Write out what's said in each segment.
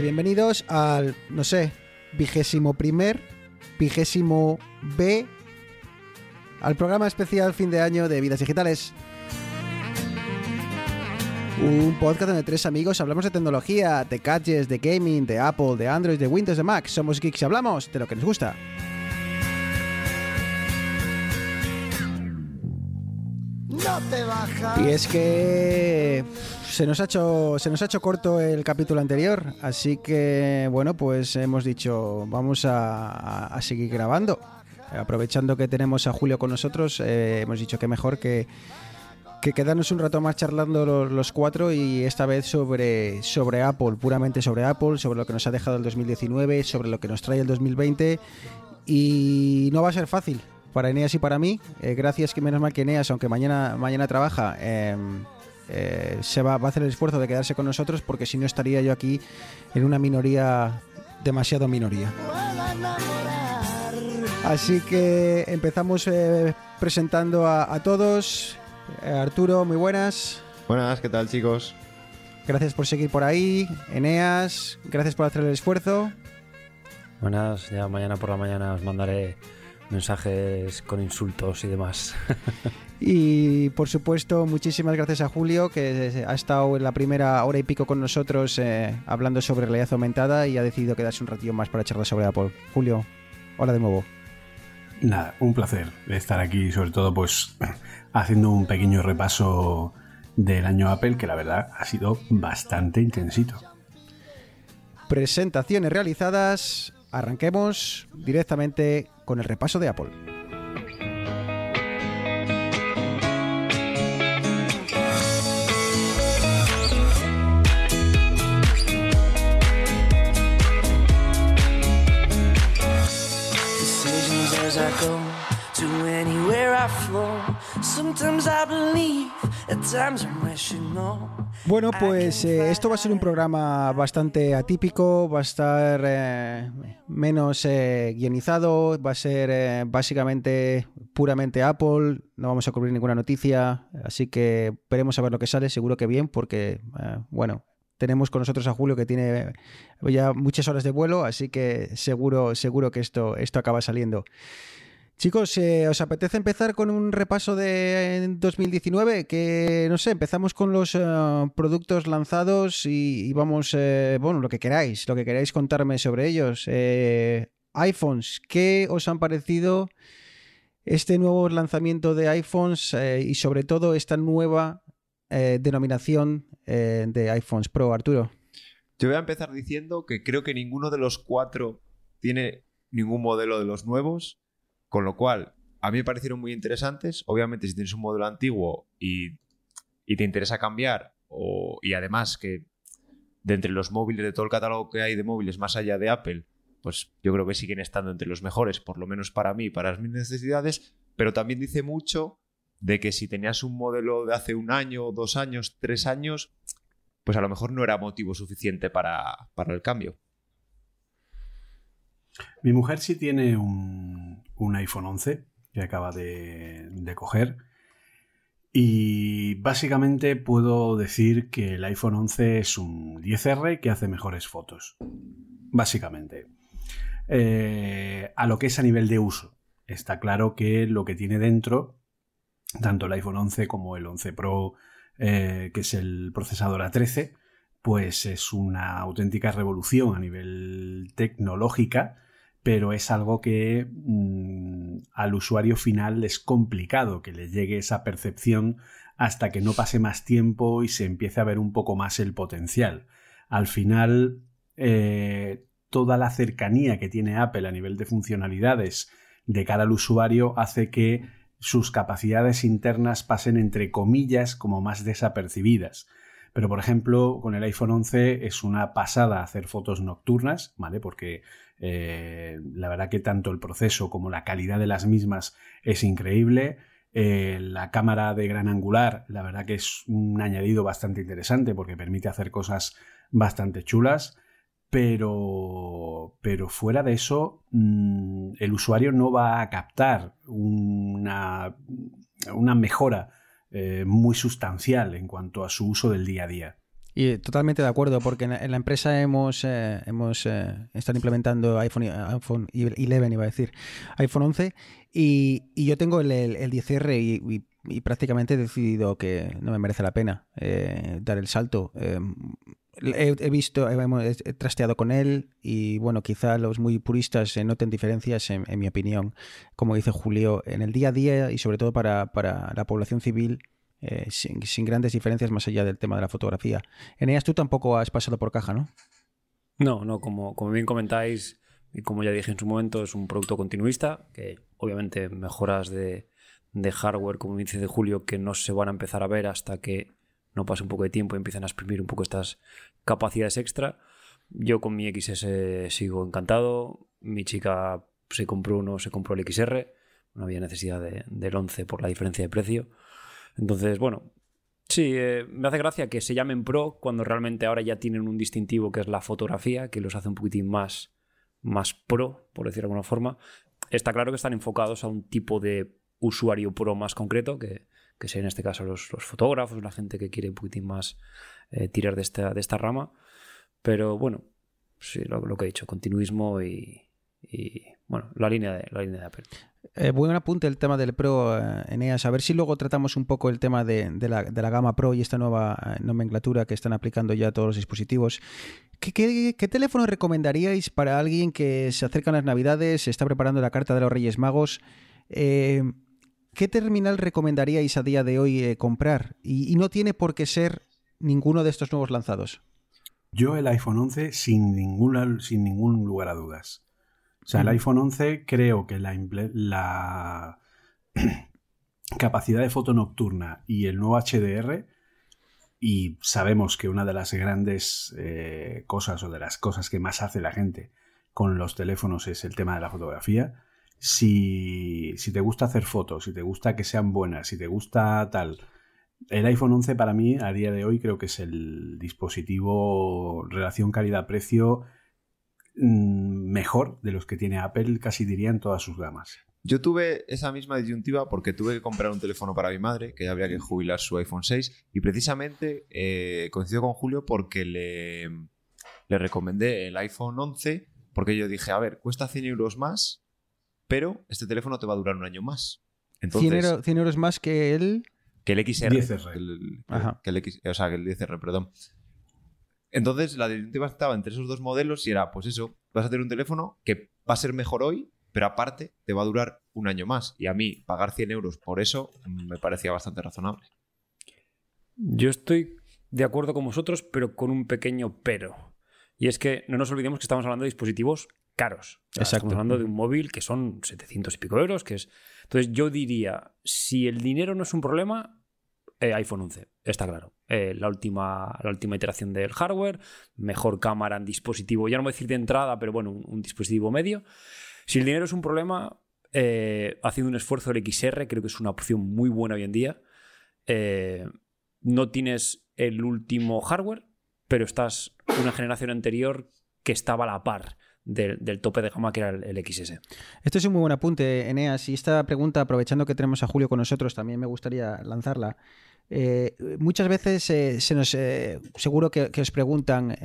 y bienvenidos al, no sé, vigésimo primer, vigésimo B, al programa especial fin de año de Vidas Digitales. Un podcast donde tres amigos hablamos de tecnología, de gadgets, de gaming, de Apple, de Android, de Windows, de Mac. Somos geeks y hablamos de lo que nos gusta. No te bajas. Y es que se nos ha hecho se nos ha hecho corto el capítulo anterior, así que bueno, pues hemos dicho vamos a, a seguir grabando. Aprovechando que tenemos a Julio con nosotros, eh, hemos dicho que mejor que, que quedarnos un rato más charlando los, los, cuatro y esta vez sobre, sobre Apple, puramente sobre Apple, sobre lo que nos ha dejado el 2019, sobre lo que nos trae el 2020 y no va a ser fácil para Eneas y para mí. Eh, gracias que menos mal que Eneas, aunque mañana, mañana trabaja, eh, eh, se va, va, a hacer el esfuerzo de quedarse con nosotros porque si no estaría yo aquí en una minoría, demasiado minoría. Así que empezamos eh, presentando a, a todos. Eh, Arturo, muy buenas. Buenas, ¿qué tal chicos? Gracias por seguir por ahí. Eneas, gracias por hacer el esfuerzo. Buenas, ya mañana por la mañana os mandaré mensajes con insultos y demás. y por supuesto, muchísimas gracias a Julio, que ha estado en la primera hora y pico con nosotros eh, hablando sobre realidad aumentada y ha decidido quedarse un ratillo más para charlar sobre Apple. Julio, hola de nuevo. Nada, un placer estar aquí, sobre todo pues haciendo un pequeño repaso del año Apple, que la verdad ha sido bastante intensito. Presentaciones realizadas, arranquemos directamente con el repaso de Apple. Go to anywhere I flow. Sometimes I believe, at times I'm rational. Bueno, pues eh, esto va a ser un programa bastante atípico, va a estar eh, menos eh, guionizado, va a ser eh, básicamente puramente Apple, no vamos a cubrir ninguna noticia, así que veremos a ver lo que sale, seguro que bien, porque, bueno, tenemos con nosotros a Julio que tiene ya muchas horas de vuelo, así que seguro, seguro que esto, esto acaba saliendo. Chicos, eh, ¿os apetece empezar con un repaso de 2019? Que, no sé, empezamos con los uh, productos lanzados y, vamos, eh, bueno, lo que queráis, lo que queráis contarme sobre ellos. Eh, iPhones, ¿qué os han parecido este nuevo lanzamiento de iPhones eh, y sobre todo esta nueva eh, denominación eh, de iPhones Pro, Arturo? Yo voy a empezar diciendo que creo que ninguno de los cuatro tiene ningún modelo de los nuevos, con lo cual a mí me parecieron muy interesantes. Obviamente, si tienes un modelo antiguo y, y te interesa cambiar, o, y además que de entre los móviles, de todo el catálogo que hay de móviles más allá de Apple, pues yo creo que siguen estando entre los mejores, por lo menos para mí, para mis necesidades, pero también dice mucho de que si tenías un modelo de hace un año, dos años, tres años, pues a lo mejor no era motivo suficiente para, para el cambio. Mi mujer sí tiene un, un iPhone 11 que acaba de, coger. Y básicamente puedo decir que el iPhone 11 es un 10R que hace mejores fotos. Básicamente. Eh, a lo que es a nivel de uso. Está claro que lo que tiene dentro, tanto el iPhone 11 como el 11 Pro, eh, que es el procesador A13, pues es una auténtica revolución a nivel tecnológica pero es algo que mmm, al usuario final es complicado que le llegue esa percepción hasta que no pase más tiempo y se empiece a ver un poco más el potencial. Al final, eh, toda la cercanía que tiene Apple a nivel de funcionalidades de cara al usuario hace que sus capacidades internas pasen entre comillas como más desapercibidas. Pero, por ejemplo, con el iPhone 11 es una pasada hacer fotos nocturnas, ¿vale? Porque eh, la verdad que tanto el proceso como la calidad de las mismas es increíble. Eh, la cámara de gran angular, la verdad que es un añadido bastante interesante porque permite hacer cosas bastante chulas. Pero, pero fuera de eso, mmm, el usuario no va a captar una, una mejora eh, muy sustancial en cuanto a su uso del día a día. Y totalmente de acuerdo, porque en la, empresa hemos, eh, hemos eh, están implementando iPhone, iPhone 11, iba a decir, iPhone 11, y, yo tengo el, el, el 10R y, prácticamente he decidido que no me merece la pena eh, dar el salto. Eh, he, visto, he, trasteado con él y bueno, quizá los muy puristas eh, noten diferencias, en, mi opinión, como dice Julio, en el día a día y sobre todo para la población civil. Eh, sin, grandes diferencias más allá del tema de la fotografía. Eneas, tú tampoco has pasado por caja, ¿no? No, no, como, bien comentáis, y como ya dije en su momento, es un producto continuista, que obviamente mejoras de, hardware, como dice de Julio, que no se van a empezar a ver hasta que no pase un poco de tiempo y empiecen a exprimir un poco estas capacidades extra. Yo con mi XS sigo encantado. Mi chica se compró uno, se compró el XR. No había necesidad de- del 11 por la diferencia de precio. Entonces, bueno, sí, eh, me hace gracia que se llamen Pro cuando realmente ahora ya tienen un distintivo que es la fotografía, que los hace un poquitín más, más pro, por decirlo de alguna forma. Está claro que están enfocados a un tipo de usuario pro más concreto, que, que sea en este caso los, fotógrafos, la gente que quiere un poquitín más eh, tirar de esta, de esta rama. Pero bueno, sí, lo, que he dicho, continuismo y, bueno, la línea de, la línea de Apple. Eh, buen apunte el tema del Pro, eh, Eneas. A ver si luego tratamos un poco el tema de, de la, de la gama Pro y esta nueva eh, nomenclatura que están aplicando ya todos los dispositivos. ¿Qué, qué, qué teléfono recomendaríais para alguien que se acercan las Navidades, se está preparando la carta de los Reyes Magos? Eh, ¿Qué terminal recomendaríais a día de hoy eh, comprar? Y, y no tiene por qué ser ninguno de estos nuevos lanzados. Yo el iPhone 11 sin, ninguna, sin ningún lugar a dudas. O sea, el Ujú. iPhone 11 creo que la, capacidad de foto nocturna y el nuevo HDR, y sabemos que una de las grandes eh, cosas o de las cosas que más hace la gente con los teléfonos es el tema de la fotografía. Si, si te gusta hacer fotos, si te gusta que sean buenas, si te gusta tal, el iPhone 11 para mí a día de hoy creo que es el dispositivo relación calidad-precio mm, mejor de los que tiene Apple, casi diría en todas sus gamas. Yo tuve esa misma disyuntiva porque tuve que comprar un teléfono para mi madre, que habría que jubilar su iPhone 6, y precisamente eh, coincido con Julio porque le, le recomendé el iPhone 11, porque yo dije, a ver, cuesta 100 euros más, pero este teléfono te va a durar un año más. Entonces, 100, euro- 100 euros más que el... que el XR. 10R. que el- Ajá. que el X- o sea, que el 10R, perdón. Entonces, la disyuntiva estaba entre esos dos modelos y era, pues eso, vas a tener un teléfono que va a ser mejor hoy, pero aparte te va a durar un año más. Y a mí, pagar 100 euros por eso mm, me parecía bastante razonable. Yo estoy de acuerdo con vosotros, pero con un pequeño pero. Y es que no nos olvidemos que estamos hablando de dispositivos caros. O sea, Exacto. Estamos hablando de un móvil que son 700 y pico euros, que es... Entonces yo diría, si el dinero no es un problema, eh, iPhone 11, está claro. Eh, la, última, la última iteración del hardware, mejor cámara en dispositivo, ya no voy a decir de entrada, pero bueno, un, dispositivo medio. Si el dinero es un problema, eh, haciendo un esfuerzo el XR, creo que es una opción muy buena hoy en día. No tienes el último hardware, pero estás una generación anterior que estaba a la par del, tope de gama que era el, el XS. Este es un muy buen apunte, Eneas. Y esta pregunta, aprovechando que tenemos a Julio con nosotros, también me gustaría lanzarla. Eh, muchas veces eh, se nos, eh, seguro que, que os preguntan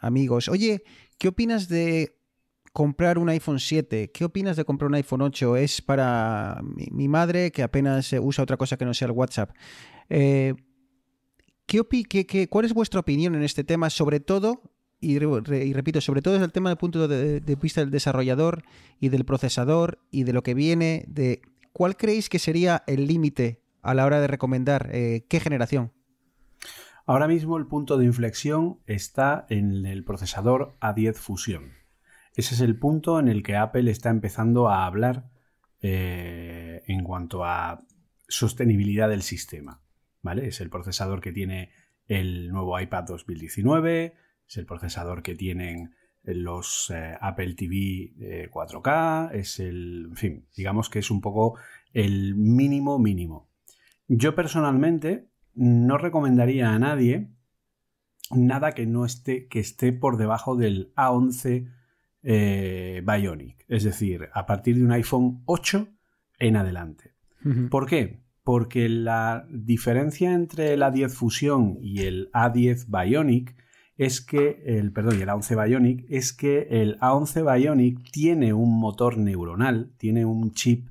amigos, oye, ¿qué opinas de comprar un iPhone 7? ¿Qué opinas de comprar un iPhone 8? Es para mi, madre que apenas usa otra cosa que no sea el WhatsApp. ¿qué opi- qué- qué- ¿Cuál es vuestra opinión en este tema? Sobre todo, y repito, sobre todo desde el tema del punto de, de vista del desarrollador y del procesador y de lo que viene, de cuál creéis que sería el límite a la hora de recomendar eh, qué generación. Ahora mismo el punto de inflexión está en el procesador A10 Fusion. Ese es el punto en el que Apple está empezando a hablar eh, en cuanto a sostenibilidad del sistema. ¿vale? Es el procesador que tiene el nuevo iPad 2019, es el procesador que tienen los eh, Apple TV eh, 4K, es el, en fin, digamos que es un poco el mínimo mínimo. Yo personalmente no recomendaría a nadie nada que no esté, que esté por debajo del A11 eh, Bionic, es decir, a partir de un iPhone 8 en adelante. ¿Por qué? porque la diferencia entre el A10 Fusión y el A10 Bionic es que el perdón, y el A11 Bionic es que el A11 Bionic tiene un motor neuronal, tiene un chip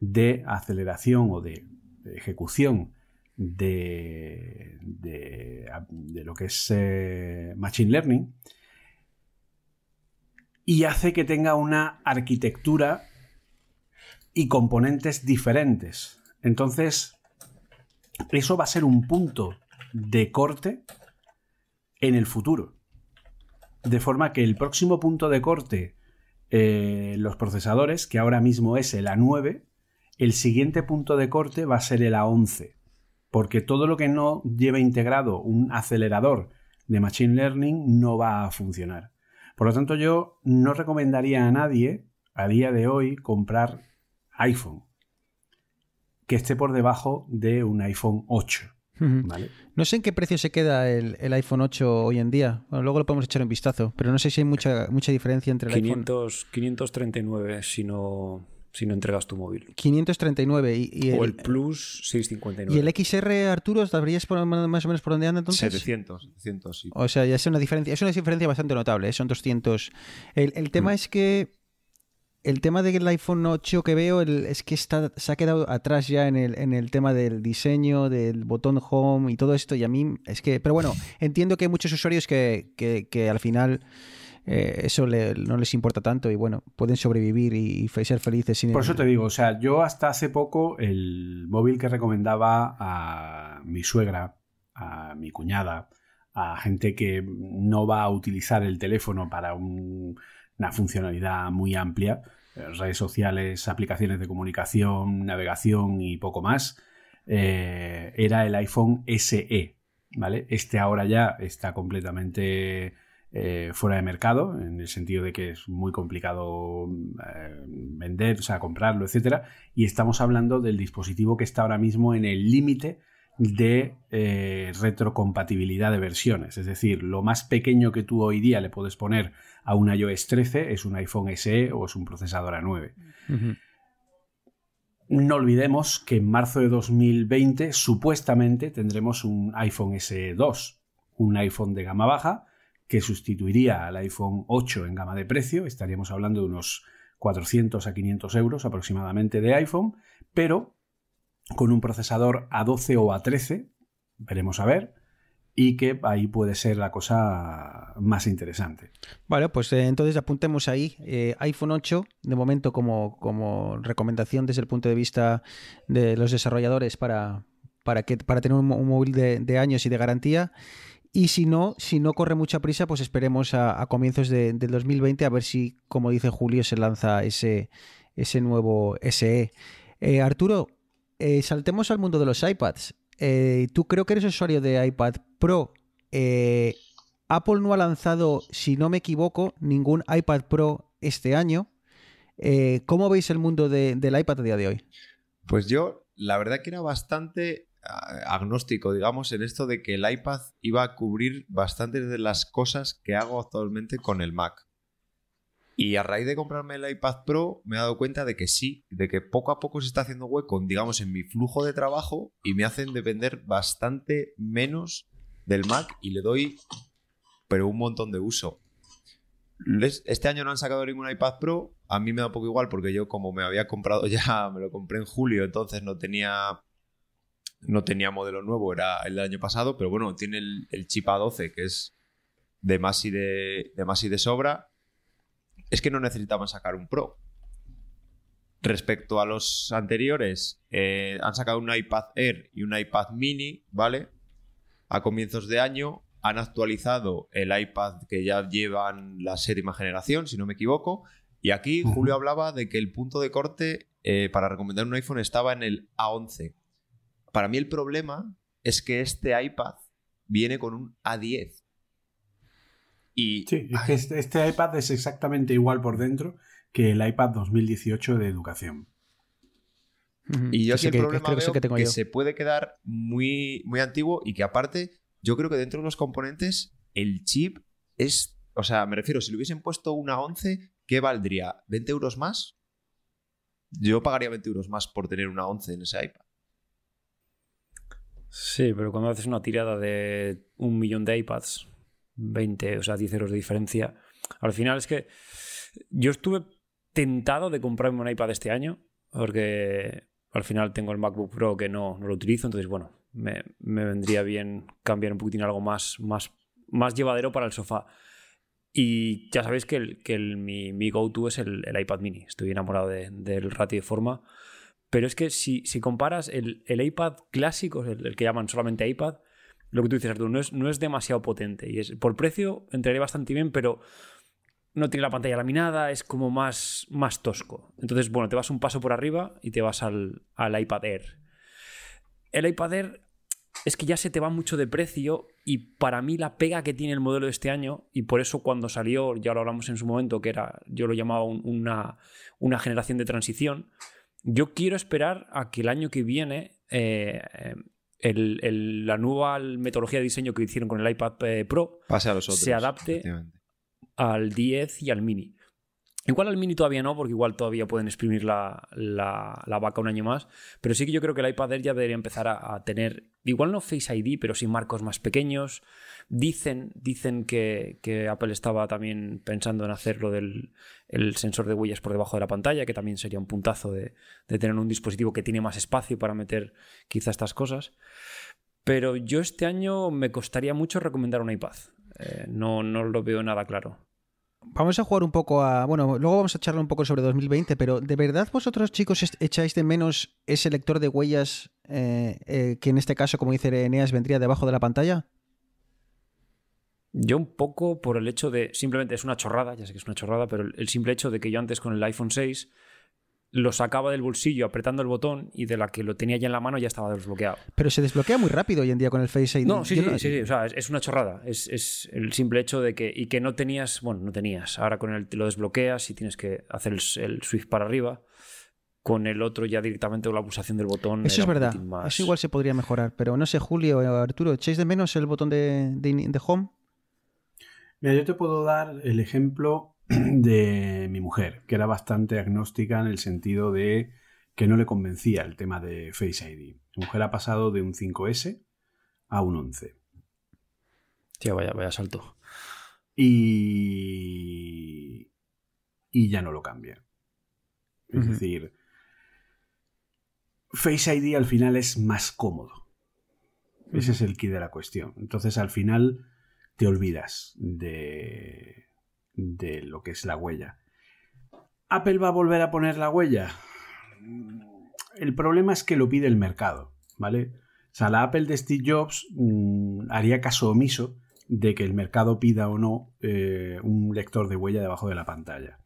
de aceleración o de, ejecución de, de, lo que es eh, Machine Learning y hace que tenga una arquitectura y componentes diferentes. Entonces, eso va a ser un punto de corte en el futuro. De forma que el próximo punto de corte, eh, los procesadores, que ahora mismo es el A9, el siguiente punto de corte va a ser el A11. Porque todo lo que no lleve integrado un acelerador de Machine Learning no va a funcionar. Por lo tanto, yo no recomendaría a nadie a día de hoy comprar iPhone que esté por debajo de un iPhone 8. No sé en qué precio se queda el, iPhone 8 hoy en día. luego lo podemos echar un vistazo, pero no sé si hay mucha, mucha diferencia entre el 500, iPhone. 539 si no, si no entregas tu móvil. 539 y, el, o el Plus 659. ¿Y el XR, Arturo, sabrías más o menos por dónde anda entonces? 700, 700 sí. O sea, ya es una diferencia, es una diferencia bastante notable, ¿eh? son 200. El, tema mm. es que el tema del iPhone 8 que veo es que está, se ha quedado atrás ya en el, en el tema del diseño, del botón home y todo esto. Y a mí es que, pero bueno, entiendo que hay muchos usuarios que, que, al final eh, eso no les importa tanto y bueno, pueden sobrevivir y, ser felices sin Por eso te digo, o sea, yo hasta hace poco el móvil que recomendaba a mi suegra, a mi cuñada, a gente que no va a utilizar el teléfono para una funcionalidad muy amplia, redes sociales, aplicaciones de comunicación, navegación y poco más, eh, era el iPhone SE. ¿vale? Este ahora ya está completamente eh, fuera de mercado, en el sentido de que es muy complicado eh, vender, o sea, comprarlo, etc. Y estamos hablando del dispositivo que está ahora mismo en el límite de eh, retrocompatibilidad de versiones. Es decir, lo más pequeño que tú hoy día le puedes poner a un iOS 13 es un iPhone SE o es un procesador A9. No olvidemos que en marzo de 2020 supuestamente tendremos un iPhone SE 2, un iPhone de gama baja que sustituiría al iPhone 8 en gama de precio. Estaríamos hablando de unos 400 a 500 euros aproximadamente de iPhone, pero con un procesador A12 o A13, veremos a ver, y que ahí puede ser la cosa más interesante. Vale, pues eh, entonces apuntemos ahí eh, iPhone 8, de momento como, como, recomendación desde el punto de vista de los desarrolladores para, para, que, para tener un, móvil de, años y de garantía. Y si no, si no corre mucha prisa, pues esperemos a, comienzos de, del 2020 a ver si, como dice Julio, se lanza ese, ese nuevo SE. Eh, Arturo, eh, saltemos al mundo de los iPads. Eh, tú creo que eres usuario de iPad Pro. Apple no ha lanzado, si no me equivoco, ningún iPad Pro este año. ¿Cómo veis el mundo del iPad a día de hoy? Pues yo, la verdad que era bastante agnóstico, digamos, en esto de que el iPad iba a cubrir bastantes de las cosas que hago actualmente con el Mac. Y a raíz de comprarme el iPad Pro me he dado cuenta de que sí, de que poco a poco se está haciendo hueco, digamos, en mi flujo de trabajo y me hacen depender bastante menos del Mac y le doy, pero un montón de uso. Este año no han sacado ningún iPad Pro, a mí me da poco igual porque yo como me había comprado ya, me lo compré en julio, entonces no tenía no tenía modelo nuevo, era el del año pasado, pero bueno, tiene el, chip A12 que es de más y de, de más y de sobra es que no necesitaban sacar un Pro. Respecto a los anteriores, eh, han sacado un iPad Air y un iPad Mini, ¿vale? A comienzos de año han actualizado el iPad que ya llevan la séptima generación, si no me equivoco. Y aquí Julio hablaba de que el punto de corte eh, para recomendar un iPhone estaba en el A11. Para mí el problema es que este iPad viene con un A10 sí, este, este, iPad es exactamente igual por dentro que el iPad 2018 de educación. Y yo aquí el problema veo que, que se puede quedar muy, muy antiguo y que aparte yo creo que dentro de los componentes el chip es, o sea, me refiero, si le hubiesen puesto una 11, ¿qué valdría? ¿20 euros más? Yo pagaría 20 euros más por tener una 11 en ese iPad. Sí, pero cuando haces una tirada de un millón de iPads, 20, o sea, 10 euros de diferencia, al final es que yo estuve tentado de comprarme un iPad este año, porque al final tengo el MacBook Pro que no, no lo utilizo, entonces bueno, me, me, vendría bien cambiar un poquitín algo más, más, más llevadero para el sofá. Y ya sabéis que, que mi, mi go-to es el, el, iPad mini. Estoy enamorado de, del ratio de forma. Pero es que si, si comparas el, el, iPad clásico, el, que llaman solamente iPad, lo que tú dices, Arturo, no es, no es demasiado potente. Y es, por precio entraría bastante bien, pero no tiene la pantalla laminada, es como más, más tosco. Entonces, bueno, te vas un paso por arriba y te vas al, al iPad Air. El iPad Air es que ya se te va mucho de precio y para mí la pega que tiene el modelo de este año, y por eso cuando salió, ya lo hablamos en su momento, que era, yo lo llamaba un, una, una, generación de transición, yo quiero esperar a que el año que viene eh, el, el, la nueva metodología de diseño que hicieron con el iPad eh, Pro Pase a los otros, se adapte al 10 y al mini. Igual al mini todavía no, porque igual todavía pueden exprimir la, la, vaca un año más. Pero sí que yo creo que el iPad ya debería empezar a, tener, igual no Face ID, pero sí marcos más pequeños. Dicen, dicen que, que Apple estaba también pensando en hacer lo del el sensor de huellas por debajo de la pantalla, que también sería un puntazo de, de tener un dispositivo que tiene más espacio para meter quizá estas cosas. Pero yo este año me costaría mucho recomendar un iPad. Eh, no, no lo veo nada claro. Vamos a jugar un poco a. Bueno, luego vamos a charlar un poco sobre 2020, pero ¿de verdad vosotros, chicos, echáis de menos ese lector de huellas eh, eh, que en este caso, como dice Eneas, vendría debajo de la pantalla? Yo un poco por el hecho de. Simplemente es una chorrada, ya sé que es una chorrada, pero el simple hecho de que yo antes con el iPhone 6 lo sacaba del bolsillo apretando el botón y de la que lo tenía ya en la mano ya estaba desbloqueado. Pero se desbloquea muy rápido hoy en día con el Face ID. No, sí, sí, no... sí, sí, o sea, es, es una chorrada. Es, es, el simple hecho de que y que no tenías, bueno, no tenías. Ahora con el lo desbloqueas y tienes que hacer el, el switch para arriba. Con el otro ya directamente la pulsación del botón. Eso es verdad. Más... Eso igual se podría mejorar. Pero no sé, Julio o Arturo, ¿echáis de menos el botón de, de, de home? Mira, yo te puedo dar el ejemplo de mi mujer, que era bastante agnóstica en el sentido de que no le convencía el tema de Face ID. Mi mujer ha pasado de un 5S a un 11. Tío, vaya, vaya salto. Y... y ya no lo cambia. Es uh -huh. decir, Face ID al final es más cómodo. Uh -huh. Ese es el key de la cuestión. Entonces al final te olvidas de, de lo que es la huella. ¿Apple va a volver a poner la huella? El problema es que lo pide el mercado, ¿vale? O sea, la Apple de Steve Jobs mmm, haría caso omiso de que el mercado pida o no eh, un lector de huella debajo de la pantalla.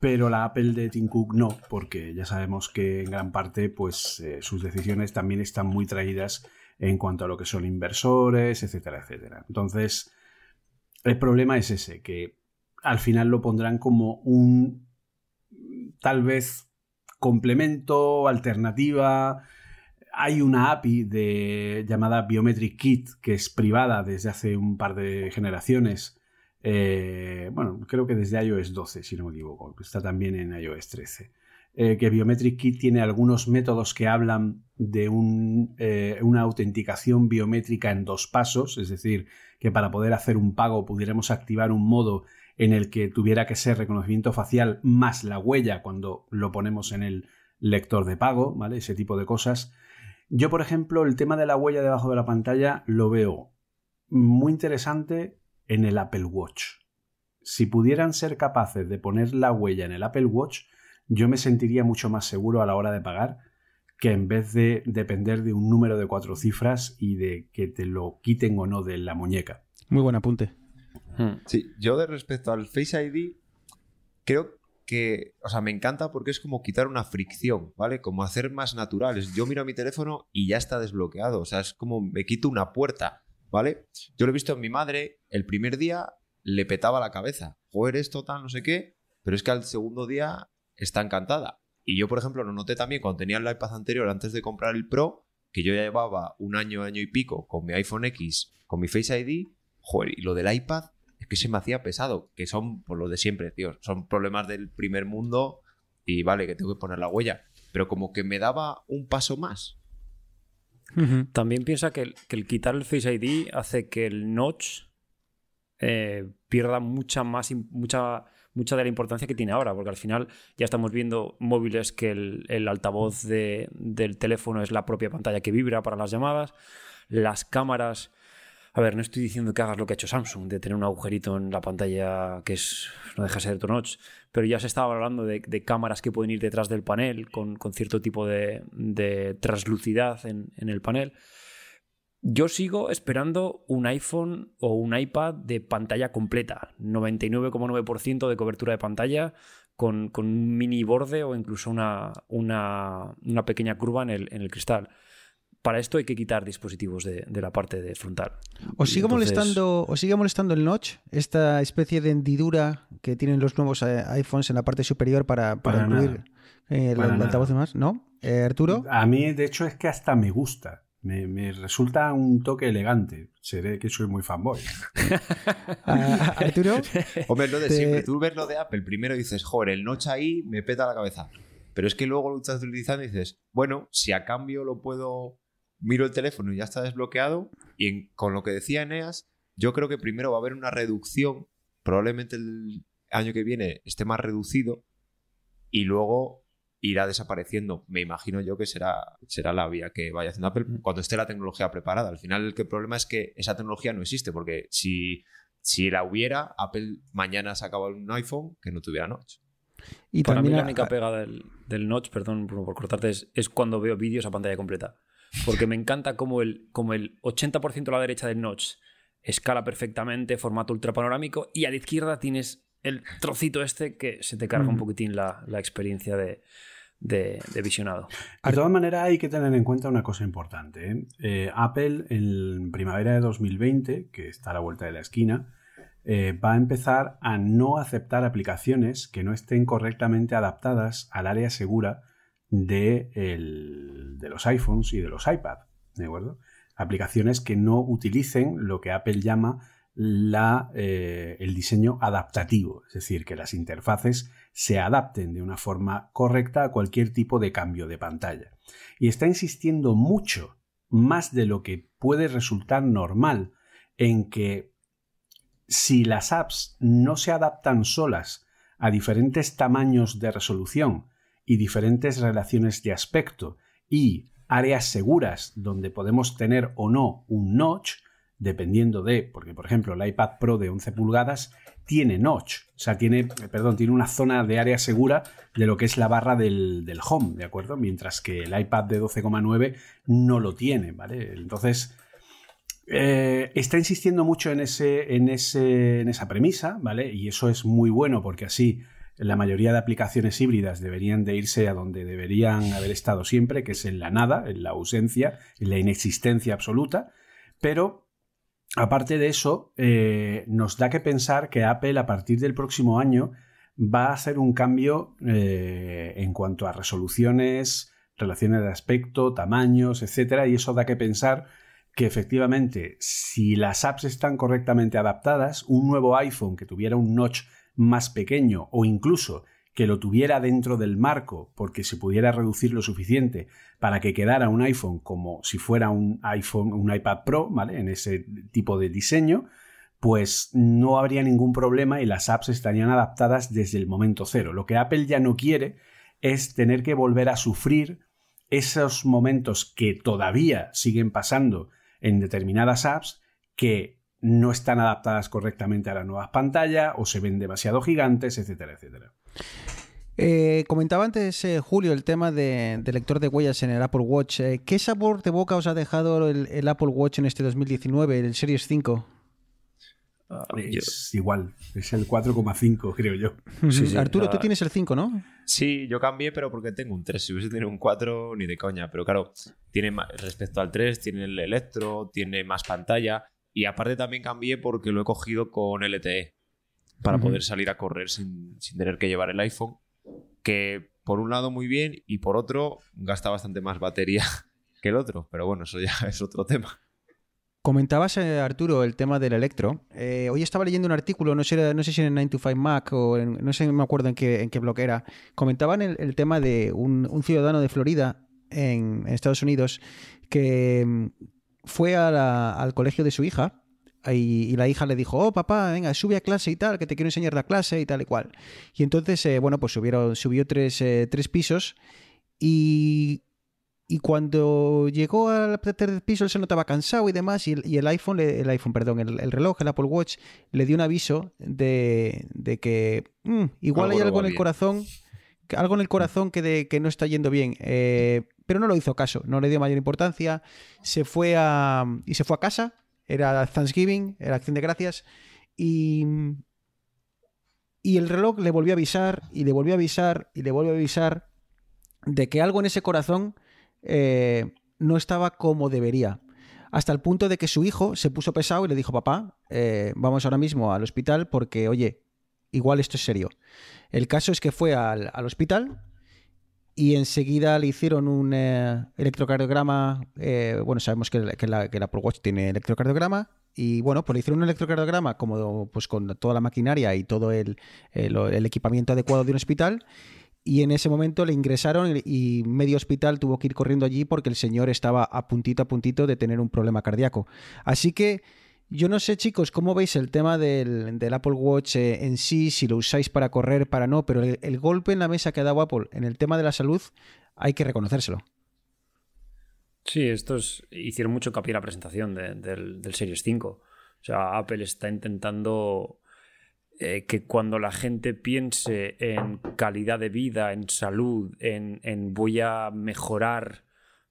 Pero la Apple de Tim Cook no, porque ya sabemos que en gran parte pues, eh, sus decisiones también están muy traídas en cuanto a lo que son inversores, etcétera, etcétera. Entonces, el problema es ese, que al final lo pondrán como un tal vez complemento, alternativa. Hay una API llamada Biometric Kit que es privada desde hace un par de generaciones. Eh, bueno, creo que desde iOS 12, si no me equivoco. Está también en iOS 13. Eh, que Biometric Kit tiene algunos métodos que hablan de un, eh, una autenticación biométrica en dos pasos, es decir, que para poder hacer un pago pudiéramos activar un modo en el que tuviera que ser reconocimiento facial más la huella cuando lo ponemos en el lector de pago, ¿vale? Ese tipo de cosas. Yo, por ejemplo, el tema de la huella debajo de la pantalla lo veo muy interesante en el Apple Watch. Si pudieran ser capaces de poner la huella en el Apple Watch, yo me sentiría mucho más seguro a la hora de pagar que en vez de depender de un número de cuatro cifras y de que te lo quiten o no de la muñeca. Muy buen apunte. Sí, yo de respecto al Face ID, creo que, o sea, me encanta porque es como quitar una fricción, ¿vale? Como hacer más naturales. Yo miro mi teléfono y ya está desbloqueado, o sea, es como me quito una puerta, ¿vale? Yo lo he visto en mi madre, el primer día le petaba la cabeza, joder, esto tal, no sé qué, pero es que al segundo día está encantada. Y yo, por ejemplo, lo noté también cuando tenía el iPad anterior, antes de comprar el Pro, que yo ya llevaba un año, año y pico con mi iPhone X, con mi Face ID, joder, y lo del iPad es que se me hacía pesado, que son por lo de siempre, tío, son problemas del primer mundo y vale, que tengo que poner la huella, pero como que me daba un paso más. También piensa que el, que el quitar el Face ID hace que el notch eh, pierda mucha más mucha mucha de la importancia que tiene ahora, porque al final ya estamos viendo móviles que el, altavoz de- del teléfono es la propia pantalla que vibra para las llamadas, las cámaras. A ver, no estoy diciendo que hagas lo que ha hecho Samsung, de tener un agujerito en la pantalla que es no deja de ser tu notch, pero ya se estaba hablando de, cámaras que pueden ir detrás del panel con, con cierto tipo de, de translucidad en el panel. Yo sigo esperando un iPhone o un iPad de pantalla completa, 99,9% de cobertura de pantalla con, con un mini borde o incluso una, una, una pequeña curva en el, en el cristal. Para esto hay que quitar dispositivos de, de la parte de frontal. ¿Os sigue, Entonces- molestando, ¿Os sigue molestando el notch? Esta especie de hendidura que tienen los nuevos eh, iPhones en la parte superior para, para, Para incluir nada. eh, el, altavoz y más, ¿no? Eh, Arturo. A mí, de hecho, es que hasta me gusta. Me, me resulta un toque elegante. Seré que soy muy fanboy. Ah, Arturo. Hombre, lo de Te- siempre. Tú ves lo de Apple, primero dices, joder, el notch ahí me peta la cabeza. Pero es que luego lo estás utilizando y dices, bueno, si a cambio lo puedo. Miro el teléfono y ya está desbloqueado. Y en- con lo que decía Eneas, yo creo que primero va a haber una reducción. Probablemente el año que viene esté más reducido. Y luego irá desapareciendo. Me imagino yo que será, será la vía que vaya haciendo Apple cuando esté la tecnología preparada. Al final, el que- problema es que esa tecnología no existe. Porque si si la hubiera, Apple mañana sacaba un iPhone que no tuviera notch. Y Para mí también la a- única pega del, del notch, perdón por cortarte, es, es cuando veo vídeos a pantalla completa. Porque me encanta como el, como el 80% a la derecha del notch escala perfectamente, formato ultra panorámico, y a la izquierda tienes el trocito este que se te carga un Ujú. poquitín la, la experiencia de, de- de visionado. De todas maneras, hay que tener en cuenta una cosa importante. ¿eh? Eh, Apple, en primavera de 2020, que está a la vuelta de la esquina, eh, va a empezar a no aceptar aplicaciones que no estén correctamente adaptadas al área segura de, el- de los iPhones y de los iPad. ¿De acuerdo? Aplicaciones que no utilicen lo que Apple llama eh, el diseño adaptativo, es decir, que las interfaces se adapten de una forma correcta a cualquier tipo de cambio de pantalla. Y está insistiendo mucho, más de lo que puede resultar normal, en que si las apps no se adaptan solas a diferentes tamaños de resolución y diferentes relaciones de aspecto y áreas seguras donde podemos tener o no un notch, dependiendo de, porque por ejemplo el iPad Pro de 11 pulgadas tiene notch, o sea, tiene, perdón, tiene una zona de área segura de lo que es la barra del, del home, ¿de acuerdo? Mientras que el iPad de 12,9 no lo tiene, ¿vale? Entonces, eh, está insistiendo mucho en, ese, en, ese, en esa premisa, ¿vale? Y eso es muy bueno porque así la mayoría de aplicaciones híbridas deberían de irse a donde deberían haber estado siempre, que es en la nada, en la ausencia, en la inexistencia absoluta. Pero, aparte de eso, eh, nos da que pensar que Apple a partir del próximo año va a hacer un cambio eh, en cuanto a resoluciones, relaciones de aspecto, tamaños, etcétera, y eso da que pensar que efectivamente, si las apps están correctamente adaptadas, un nuevo iPhone que tuviera un notch más pequeño o incluso que lo tuviera dentro del marco porque se pudiera reducir lo suficiente para que quedara un iPhone como si fuera un iPhone, un iPad Pro, ¿vale? En ese tipo de diseño, pues no habría ningún problema y las apps estarían adaptadas desde el momento cero. Lo que Apple ya no quiere es tener que volver a sufrir esos momentos que todavía siguen pasando en determinadas apps que no están adaptadas correctamente a las nuevas pantallas o se ven demasiado gigantes, etcétera, etcétera. Eh, comentaba antes eh, Julio el tema de, de lector de huellas en el Apple Watch. Eh, ¿Qué sabor de boca os ha dejado el, el Apple Watch en este 2019, el Series 5? Es igual, es el 4,5 creo yo. Sí, sí, Arturo, tú tienes el 5, ¿no? Sí, yo cambié, pero porque tengo un 3. Si hubiese tenido un 4, ni de coña. Pero claro, tiene más, respecto al 3, tiene el electro, tiene más pantalla. Y aparte también cambié porque lo he cogido con LTE. Para poder salir a correr sin, sin tener que llevar el iPhone. Que por un lado muy bien y por otro gasta bastante más batería que el otro. Pero bueno, eso ya es otro tema. Comentabas, eh, Arturo, el tema del electro. Eh, hoy estaba leyendo un artículo, no sé, no sé si en 9 to 5 Mac o en- no sé, me acuerdo en qué, en qué blog era. Comentaban el, el tema de un, un ciudadano de Florida en, Estados Unidos que mm, fue al colegio de su hija y, la hija le dijo, oh papá, venga, sube a clase y tal, que te quiero enseñar la clase y tal y cual. Y entonces, eh, bueno, pues subieron, subió tres, eh, tres pisos y y cuando llegó al tercer piso él se notaba cansado y demás y el, iPhone, el iPhone, perdón, el, reloj, el Apple Watch, le dio un aviso de, que mm, igual hay algo en el corazón, algo en el corazón que, que no está yendo bien. Eh, pero no lo hizo caso, no le dio mayor importancia, se fue a, y se fue a casa, era Thanksgiving, era acción de gracias, y, y el reloj le volvió a avisar, y le volvió a avisar, y le volvió a avisar de que algo en ese corazón eh, no estaba como debería. Hasta el punto de que su hijo se puso pesado y le dijo, papá, eh, vamos ahora mismo al hospital porque, oye, igual esto es serio. El caso es que fue al, hospital y enseguida le hicieron un eh, electrocardiograma. bueno, sabemos que, la, que, Apple Watch tiene electrocardiograma. Y bueno, pues le hicieron un electrocardiograma como pues con toda la maquinaria y todo el, el equipamiento adecuado de un hospital y en ese momento le ingresaron y medio hospital tuvo que ir corriendo allí porque el señor estaba a puntito a puntito de tener un problema cardíaco. Así que yo no sé chicos cómo veis el tema del, Apple Watch eh, en sí, si lo usáis para correr, para no, pero el, golpe en la mesa que ha dado Apple en el tema de la salud hay que reconocérselo. Sí, estos hicieron mucho hincapié en la presentación del, Series 5. O sea, Apple está intentando eh, que cuando la gente piense en calidad de vida, en salud, en, voy a mejorar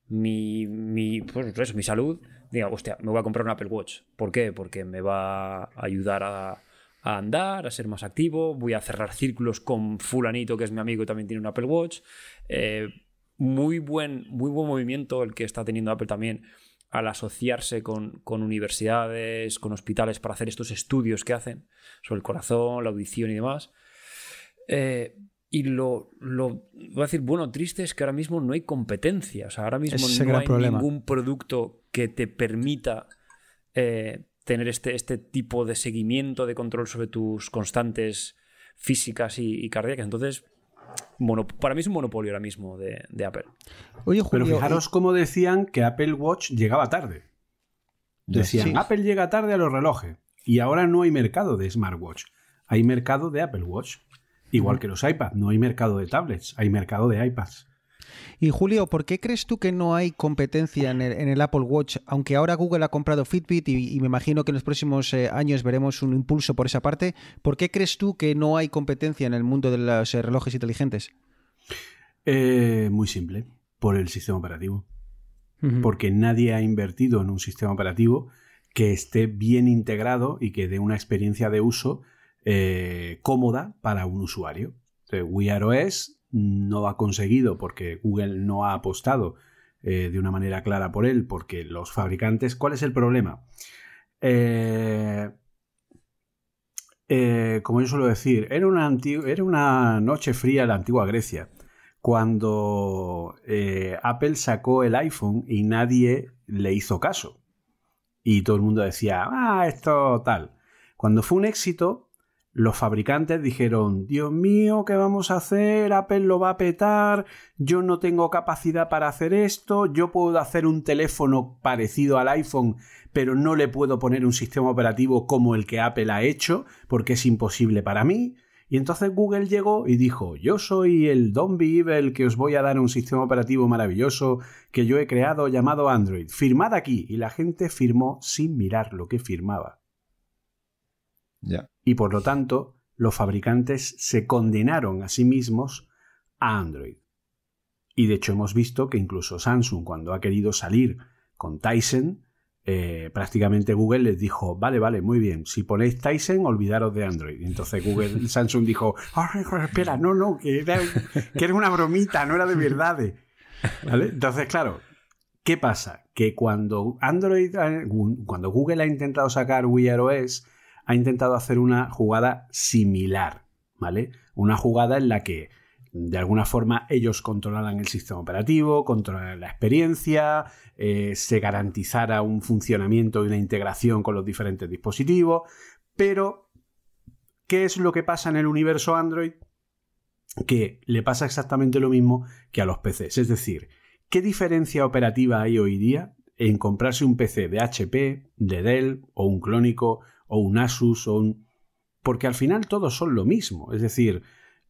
mi, mi, pues mi salud, diga, hostia, me voy a comprar un Apple Watch. ¿Por qué? Porque me va a ayudar a, andar, a ser más activo, voy a cerrar círculos con fulanito que es mi amigo y también tiene un Apple Watch. Eh, muy, buen, muy buen movimiento el que está teniendo Apple también al asociarse con, universidades, con hospitales para hacer estos estudios que hacen sobre el corazón, la audición y demás. Eh, y lo, lo, voy a decir, bueno, triste es que ahora mismo no hay competencia. O sea, ahora mismo no hay ningún producto que te permita eh, tener este, este tipo de seguimiento, de control sobre tus constantes físicas y, y cardíacas. Entonces, para mí es un monopolio ahora mismo de, Apple. Pero fijaros cómo decían que Apple Watch llegaba tarde. Decían, Apple llega tarde a los relojes. Y ahora no hay mercado de smartwatch. Hay mercado de Apple Watch. Igual que los iPads. No hay mercado de tablets. Hay mercado de iPads. Y Julio, ¿por qué crees tú que no hay competencia en el, Apple Watch? Aunque ahora Google ha comprado Fitbit y, me imagino que en los próximos eh, años veremos un impulso por esa parte, ¿por qué crees tú que no hay competencia en el mundo de los eh, relojes inteligentes? Eh, muy simple, por el sistema operativo. Porque nadie ha invertido en un sistema operativo que esté bien integrado y que dé una experiencia de uso cómoda para un usuario. Wear OS no ha conseguido porque Google no ha apostado eh, de una manera clara por él, porque los fabricantes, ¿cuál es el problema? Eh, eh, como yo suelo decir, era una, era una noche fría en la antigua Grecia, cuando Apple sacó el iPhone y nadie le hizo caso. Y todo el mundo decía, ah, esto tal. Cuando fue un éxito, los fabricantes dijeron, Dios mío, ¿qué vamos a hacer? Apple lo va a petar, yo no tengo capacidad para hacer esto, yo puedo hacer un teléfono parecido al iPhone, pero no le puedo poner un sistema operativo como el que Apple ha hecho, porque es imposible para mí. Y entonces Google llegó y dijo, yo soy el Don Evil que os voy a dar un sistema operativo maravilloso que yo he creado llamado Android. Firmad aquí. Y la gente firmó sin mirar lo que firmaba. Y por lo tanto, los fabricantes se condenaron a sí mismos a Android. Y de hecho hemos visto que incluso Samsung, cuando ha querido salir con Tyson, eh, prácticamente Google les dijo, vale, vale, muy bien, si ponéis Tyson, olvidaros de Android. entonces Google, Samsung dijo, espera, no, no, que era, una bromita, no era de verdad. Entonces, claro, ¿qué pasa? Que cuando Android, cuando Google ha intentado sacar Wear OS, ha intentado hacer una jugada similar, ¿vale? Una jugada en la que de alguna forma ellos controlaran el sistema operativo, controlaran la experiencia, eh, se garantizara un funcionamiento y una integración con los diferentes dispositivos, pero ¿qué es lo que pasa en el universo Android? Que le pasa exactamente lo mismo que a los PCs, es decir, ¿qué diferencia operativa hay hoy día en comprarse un PC de HP, de Dell, o un Clónico, o un Asus, o un... Porque al final todos son lo mismo, es decir,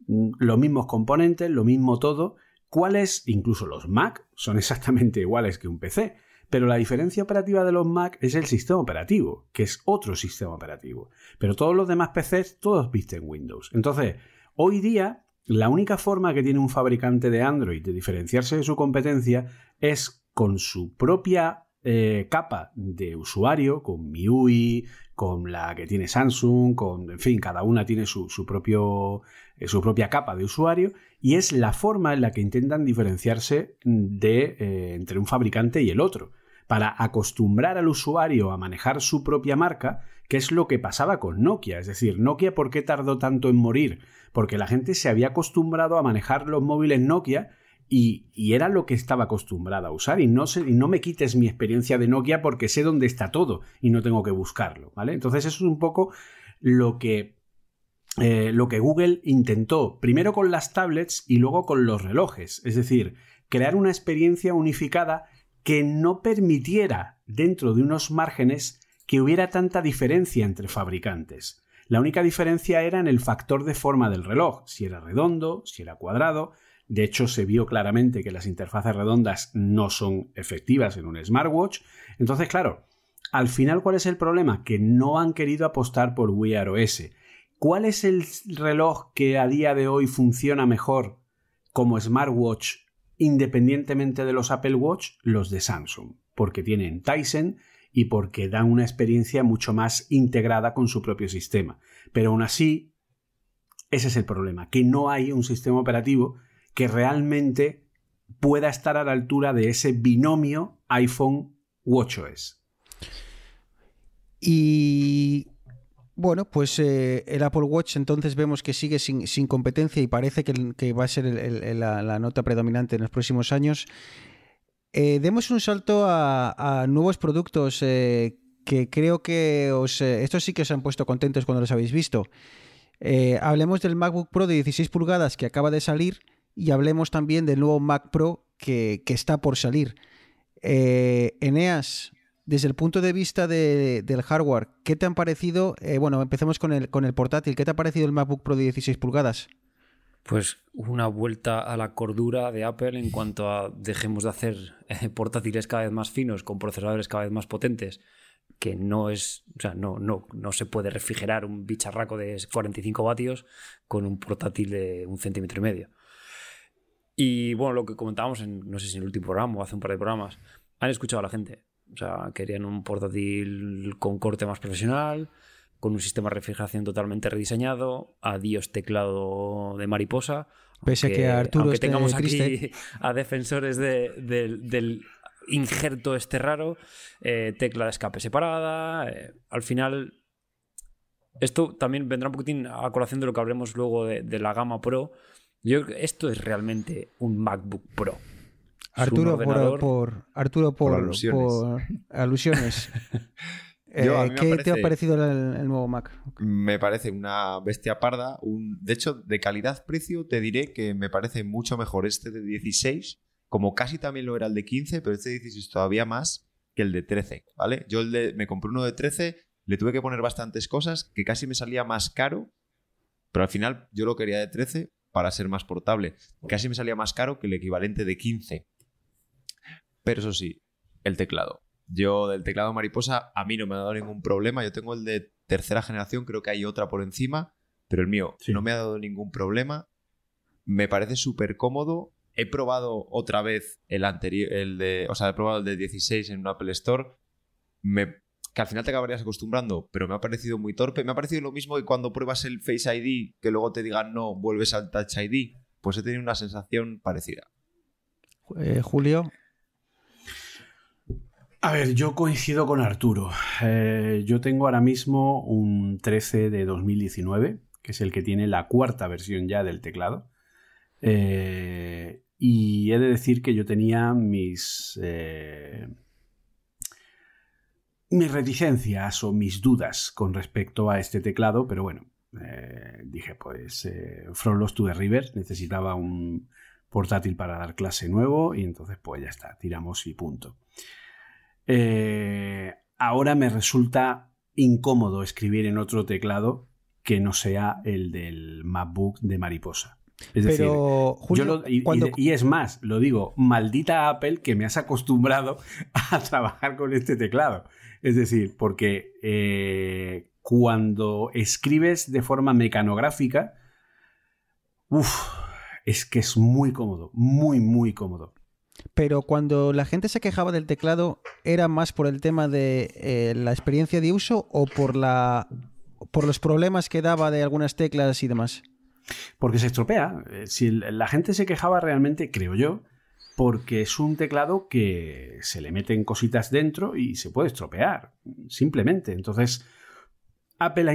mm, los mismos componentes, lo mismo todo. ¿Cuáles, incluso los Mac, son exactamente iguales que un PC? Pero la diferencia operativa de los Mac es el sistema operativo, que es otro sistema operativo. Pero todos los demás PCs, todos visten Windows. Entonces, hoy día, la única forma que tiene un fabricante de Android de diferenciarse de su competencia es con su propia eh, capa de usuario, con MIUI, con la que tiene Samsung, con, en fin, cada una tiene su, propio, eh, su propia capa de usuario y es la forma en la que intentan diferenciarse de, eh, entre un fabricante y el otro para acostumbrar al usuario a manejar su propia marca, que es lo que pasaba con Nokia. Es decir, Nokia, ¿por qué tardó tanto en morir? Porque la gente se había acostumbrado a manejar los móviles Nokia y, era lo que estaba acostumbrada a usar. Y no, y no me quites mi experiencia de Nokia porque sé dónde está todo y no tengo que buscarlo. ¿vale? Entonces, eso es un poco lo que eh, lo que Google intentó, primero con las tablets y luego con los relojes, es decir, crear una experiencia unificada que no permitiera, dentro de unos márgenes, que hubiera tanta diferencia entre fabricantes. La única diferencia era en el factor de forma del reloj, si era redondo, si era cuadrado. De hecho, se vio claramente que las interfaces redondas no son efectivas en un smartwatch. Entonces, claro, al final, ¿cuál es el problema? Que no han querido apostar por Wear OS. ¿Cuál es el reloj que a día de hoy funciona mejor como smartwatch independientemente de los Apple Watch, los de Samsung, porque tienen Tyson y porque dan una experiencia mucho más integrada con su propio sistema. Pero aún así, ese es el problema, que no hay un sistema operativo que realmente pueda estar a la altura de ese binomio iPhone WatchOS. Y bueno, pues eh, el Apple Watch entonces vemos que sigue sin, competencia y parece que, va a ser la, nota predominante en los próximos años. Eh, demos un salto a, nuevos productos eh, que creo que os, estos sí que os han puesto contentos cuando los habéis visto. hablemos del MacBook Pro de 16 pulgadas que acaba de salir y hablemos también del nuevo Mac Pro que, que está por salir. Eneas, desde el punto de vista del hardware, ¿qué te han parecido? Eh, bueno, empecemos con el, con el portátil. ¿Qué te ha parecido el MacBook Pro de 16 pulgadas? Pues una vuelta a la cordura de Apple en cuanto a dejemos de hacer eh, portátiles cada vez más finos con procesadores cada vez más potentes, que no es, o sea, no, no, no se puede refrigerar un bicharraco de 45 vatios con un portátil de un centímetro y medio. Y bueno, lo que comentábamos en, no sé si en el último programa o hace un par de programas, han escuchado a la gente. O sea, querían un portátil con corte más profesional, con un sistema de refrigeración totalmente rediseñado, adiós teclado de mariposa. Pese a que Arturo aunque tengamos aquí a defensores del injerto este raro, eh, tecla de escape separada. Eh, al final, esto también vendrá un poquitín a colación de lo que hablemos luego de, de la gama Pro. Yo creo que esto es realmente un MacBook Pro. Arturo por, Arturo por, alusiones. Eh, ¿Qué te ha parecido el, nuevo Mac? Me parece una bestia parda. Un, de hecho, de calidad-precio te diré que me parece mucho mejor este de 16, como casi también lo era el de 15, pero este de 16 todavía más que el de 13, ¿vale? Yo me compré uno de 13, le tuve que poner bastantes cosas, que casi me salía más caro, pero al final yo lo quería de 13 para ser más portable. Casi me salía más caro que el equivalente de 15. Pero eso sí, el teclado. Yo del teclado mariposa a mí no me ha dado ningún problema. Yo tengo el de tercera generación, creo que hay otra por encima, pero el mío no me ha dado ningún problema. Me parece súper cómodo. He probado otra vez el anterior, el de, o sea, he probado el de 16 en un Apple Store. Me, que al final te acabarías acostumbrando, pero me ha parecido muy torpe. Me ha parecido lo mismo que cuando pruebas el Face ID, que luego te digan no, vuelves al Touch ID. Pues he tenido una sensación parecida. Eh, Julio. A ver, yo coincido con Arturo. Eh, yo tengo ahora mismo un 13 de 2019, que es el que tiene la cuarta versión ya del teclado. Eh, y he de decir que yo tenía mis, eh, mis reticencias o mis dudas con respecto a este teclado, pero bueno, dije pues From Lost to the River necesitaba un, portátil para dar clase nuevo y entonces pues ya está, tiramos y punto. Eh, ahora me resulta incómodo escribir en otro teclado que no sea el del MacBook de mariposa. Es decir, y, es más, lo digo, maldita Apple que me has acostumbrado a trabajar con este teclado. Es decir, porque eh, cuando escribes de forma mecanográfica, uff, es que es muy cómodo, muy, muy cómodo. Pero cuando la gente se quejaba del teclado, ¿era más por el tema de eh, la experiencia de uso o por, la, por los problemas que daba de algunas teclas y demás? Porque se estropea. Eh, si la gente se quejaba realmente, creo yo, porque es un teclado que se le meten cositas dentro y se puede estropear, simplemente. Entonces, Apple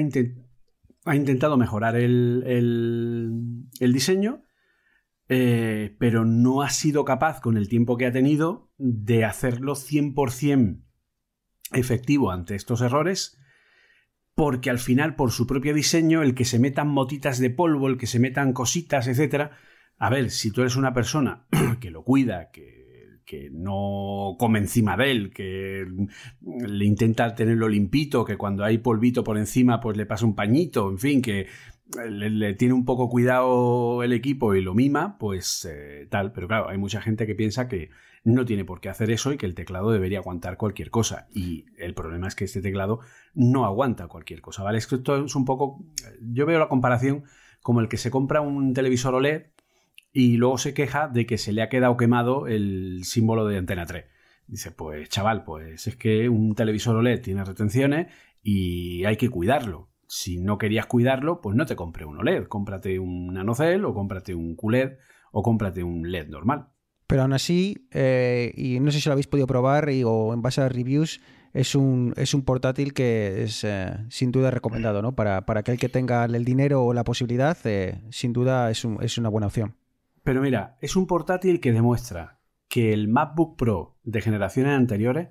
ha, intentado mejorar el, diseño, eh, pero no ha sido capaz, con el tiempo que ha tenido, de hacerlo 100% efectivo ante estos errores porque al final, por su propio diseño, el que se metan motitas de polvo, el que se metan cositas, etcétera. A ver, si tú eres una persona que lo cuida, que, que no come encima de él, que le intenta tenerlo limpito, que cuando hay polvito por encima, pues le pasa un pañito, en fin, que le, tiene un poco cuidado el equipo y lo mima, pues eh, tal. Pero claro, hay mucha gente que piensa que no tiene por qué hacer eso y que el teclado debería aguantar cualquier cosa. Y el problema es que este teclado no aguanta cualquier cosa, ¿vale? Esto es un poco. Yo veo la comparación como el que se compra un televisor OLED y luego se queja de que se le ha quedado quemado el símbolo de antena 3. Dice, pues chaval, pues es que un televisor OLED tiene retenciones y hay que cuidarlo. Si no querías cuidarlo, pues no te compre un OLED, cómprate un nanocell o cómprate un QLED o cómprate un LED normal. Pero aún así, eh, y no sé si lo habéis podido probar o en base a reviews, es un, es un portátil que es eh, sin duda recomendado, ¿no? Para, para aquel que tenga el dinero o la posibilidad, eh, sin duda es, es una buena opción. Pero mira, es un portátil que demuestra que el MacBook Pro de generaciones anteriores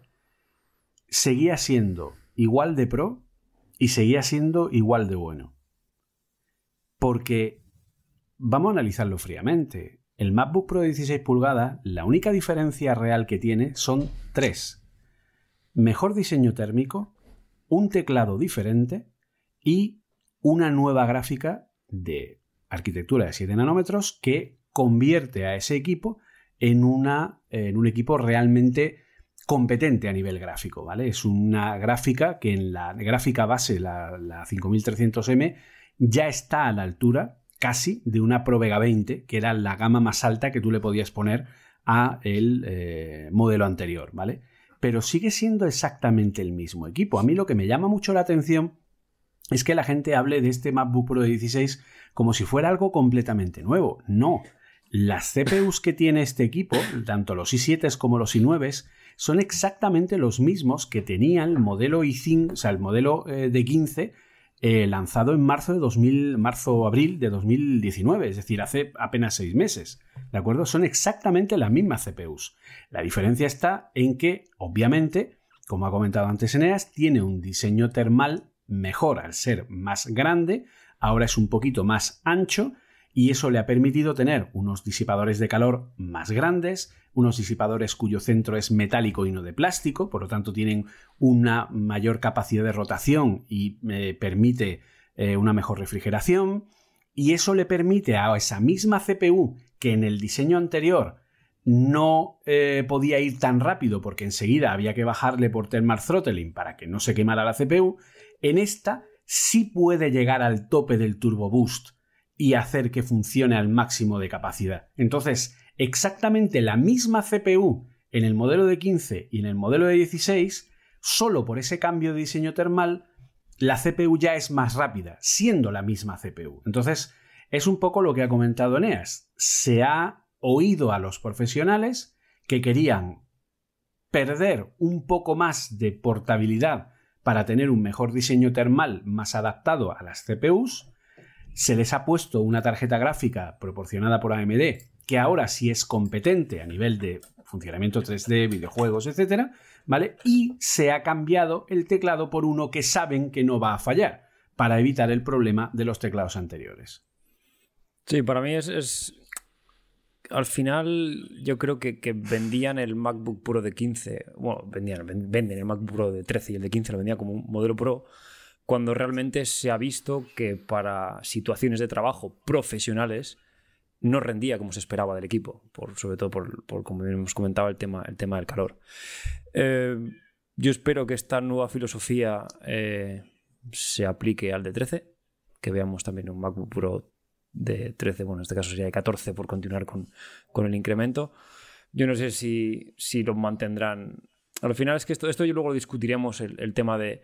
seguía siendo igual de pro y seguía siendo igual de bueno. Porque vamos a analizarlo fríamente. El MacBook Pro de 16 pulgadas, la única diferencia real que tiene son tres. Mejor diseño térmico, un teclado diferente y una nueva gráfica de arquitectura de 7 nanómetros que convierte a ese equipo en, una, en un equipo realmente competente a nivel gráfico, ¿vale? Es una gráfica que en la gráfica base, la, la 5300M, ya está a la altura casi de una Pro Vega 20, que era la gama más alta que tú le podías poner a el eh, modelo anterior, ¿vale? Pero sigue siendo exactamente el mismo equipo. A mí lo que me llama mucho la atención es que la gente hable de este MacBook Pro de 16 como si fuera algo completamente nuevo. No. Las CPUs que tiene este equipo, tanto los i7 como los i9, son exactamente los mismos que tenía el modelo i5, o sea, el modelo eh, de 15 eh, lanzado en marzo de 2000, marzo-abril de 2019, es decir, hace apenas seis meses. ¿De acuerdo? Son exactamente las mismas CPUs. La diferencia está en que, obviamente, como ha comentado antes Eneas, tiene un diseño termal mejor al ser más grande, ahora es un poquito más ancho y eso le ha permitido tener unos disipadores de calor más grandes, unos disipadores cuyo centro es metálico y no de plástico, por lo tanto tienen una mayor capacidad de rotación y eh, permite eh, una mejor refrigeración, y eso le permite a esa misma CPU que en el diseño anterior no eh, podía ir tan rápido porque enseguida había que bajarle por thermal throttling para que no se quemara la CPU, en esta sí puede llegar al tope del turbo boost y hacer que funcione al máximo de capacidad. Entonces, exactamente la misma CPU en el modelo de 15 y en el modelo de 16, solo por ese cambio de diseño termal, la CPU ya es más rápida, siendo la misma CPU. Entonces, es un poco lo que ha comentado Eneas. Se ha oído a los profesionales que querían perder un poco más de portabilidad para tener un mejor diseño termal más adaptado a las CPUs. Se les ha puesto una tarjeta gráfica proporcionada por AMD que ahora sí es competente a nivel de funcionamiento 3D, videojuegos, etcétera, ¿vale? Y se ha cambiado el teclado por uno que saben que no va a fallar, para evitar el problema de los teclados anteriores. Sí, para mí es, al final yo creo que, que, vendían el MacBook Pro de 15, bueno, vendían, venden el MacBook Pro de 13 y el de 15 lo vendían como un modelo Pro, cuando realmente se ha visto que para situaciones de trabajo profesionales no rendía como se esperaba del equipo, por, sobre todo por, por como hemos comentado, el tema, el tema del calor. Eh, yo espero que esta nueva filosofía eh, se aplique al de 13, que veamos también un MacBook Pro de 13, bueno, en este caso sería de 14 por continuar con, con el incremento. Yo no sé si, si, lo mantendrán. Al final es que esto, esto luego lo discutiremos, el, tema de,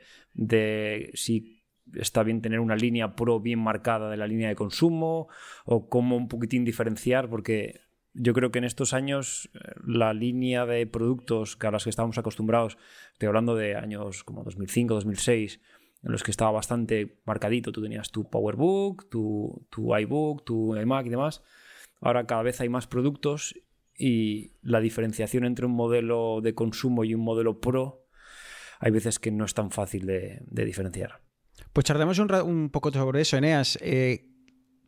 si está bien tener una línea pro bien marcada de la línea de consumo o cómo un poquitín diferenciar, porque yo creo que en estos años eh, la línea de productos a las que estábamos acostumbrados, estoy hablando de años como 2005, 2006, en los que estaba bastante marcadito, tú tenías tu PowerBook, tu, tu iBook, tu iMac y demás, ahora cada vez hay más productos y la diferenciación entre un modelo de consumo y un modelo pro hay veces que no es tan fácil de, de diferenciar. Pues charlemos un, un, poco sobre eso, Eneas. Eh,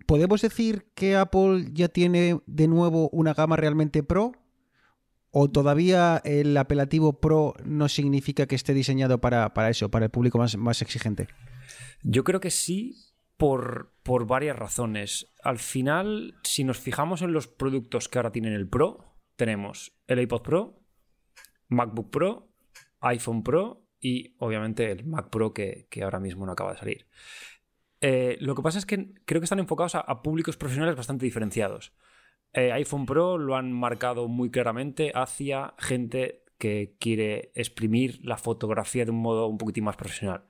¿Podemos decir que Apple ya tiene de nuevo una gama realmente pro? ¿O todavía el apelativo pro no significa que esté diseñado para, para eso, para el público más, más, exigente? Yo creo que sí, por, por varias razones. Al final, si nos fijamos en los productos que ahora tienen el Pro, tenemos el iPod Pro, MacBook Pro, iPhone Pro y obviamente el Mac Pro que, que ahora mismo no acaba de salir. Eh, lo que pasa es que creo que están enfocados a, públicos profesionales bastante diferenciados. Eh, iPhone Pro lo han marcado muy claramente hacia gente que quiere exprimir la fotografía de un modo un poquitín más profesional.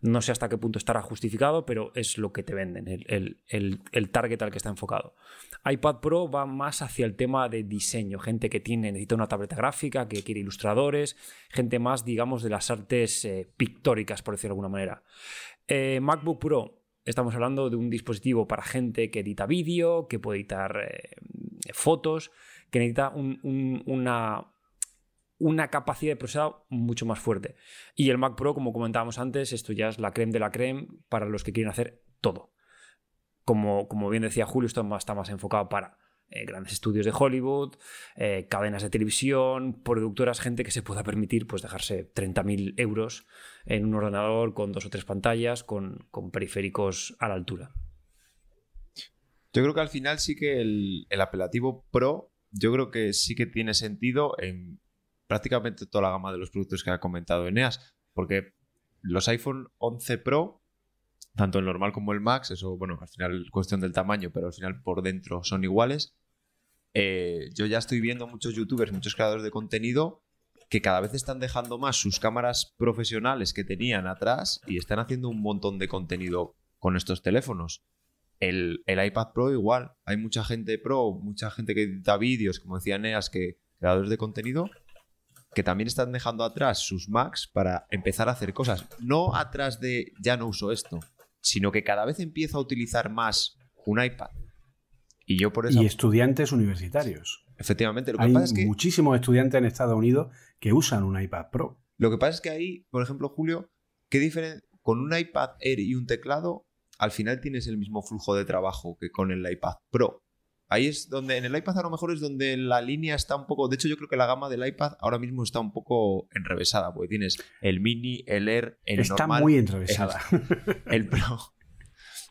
No sé hasta qué punto estará justificado, pero es lo que te venden, el, el, el, el, target al que está enfocado. iPad Pro va más hacia el tema de diseño, gente que tiene, necesita una tableta gráfica, que quiere ilustradores, gente más, digamos, de las artes eh, pictóricas, por decirlo de alguna manera. Eh, MacBook Pro, estamos hablando de un dispositivo para gente que edita vídeo, que puede editar eh, fotos, que necesita un, un, una, una capacidad de procesado mucho más fuerte. Y el Mac Pro, como comentábamos antes, esto ya es la creme de la creme para los que quieren hacer todo. Como, como bien decía Julio, esto está más enfocado para eh, grandes estudios de Hollywood, eh, cadenas de televisión, productoras, gente que se pueda permitir pues, dejarse 30.000 euros en un ordenador con dos o tres pantallas, con, con, periféricos a la altura. Yo creo que al final sí que el, el, apelativo Pro, yo creo que sí que tiene sentido en prácticamente toda la gama de los productos que ha comentado Eneas, porque los iPhone 11 Pro tanto el normal como el Max, eso, bueno, al final es cuestión del tamaño, pero al final por dentro son iguales. Eh, yo ya estoy viendo muchos youtubers, muchos creadores de contenido que cada vez están dejando más sus cámaras profesionales que tenían atrás y están haciendo un montón de contenido con estos teléfonos. El, el iPad Pro igual, hay mucha gente pro, mucha gente que edita vídeos, como decía Neas, que creadores de contenido, que también están dejando atrás sus Macs para empezar a hacer cosas. No atrás de ya no uso esto, sino que cada vez empiezo a utilizar más un iPad. Y yo por eso. Y estudiantes universitarios. Efectivamente, lo que Hay pasa es que. Muchísimos estudiantes en Estados Unidos que usan un iPad Pro. Lo que pasa es que ahí, por ejemplo, Julio, ¿qué diferencia? Con un iPad Air y un teclado, al final tienes el mismo flujo de trabajo que con el iPad Pro. Ahí es donde, en el iPad a lo mejor es donde la línea está un poco, de hecho yo creo que la gama del iPad ahora mismo está un poco enrevesada, porque tienes el mini, el Air, el está normal. Está muy enrevesada. El, el, Pro.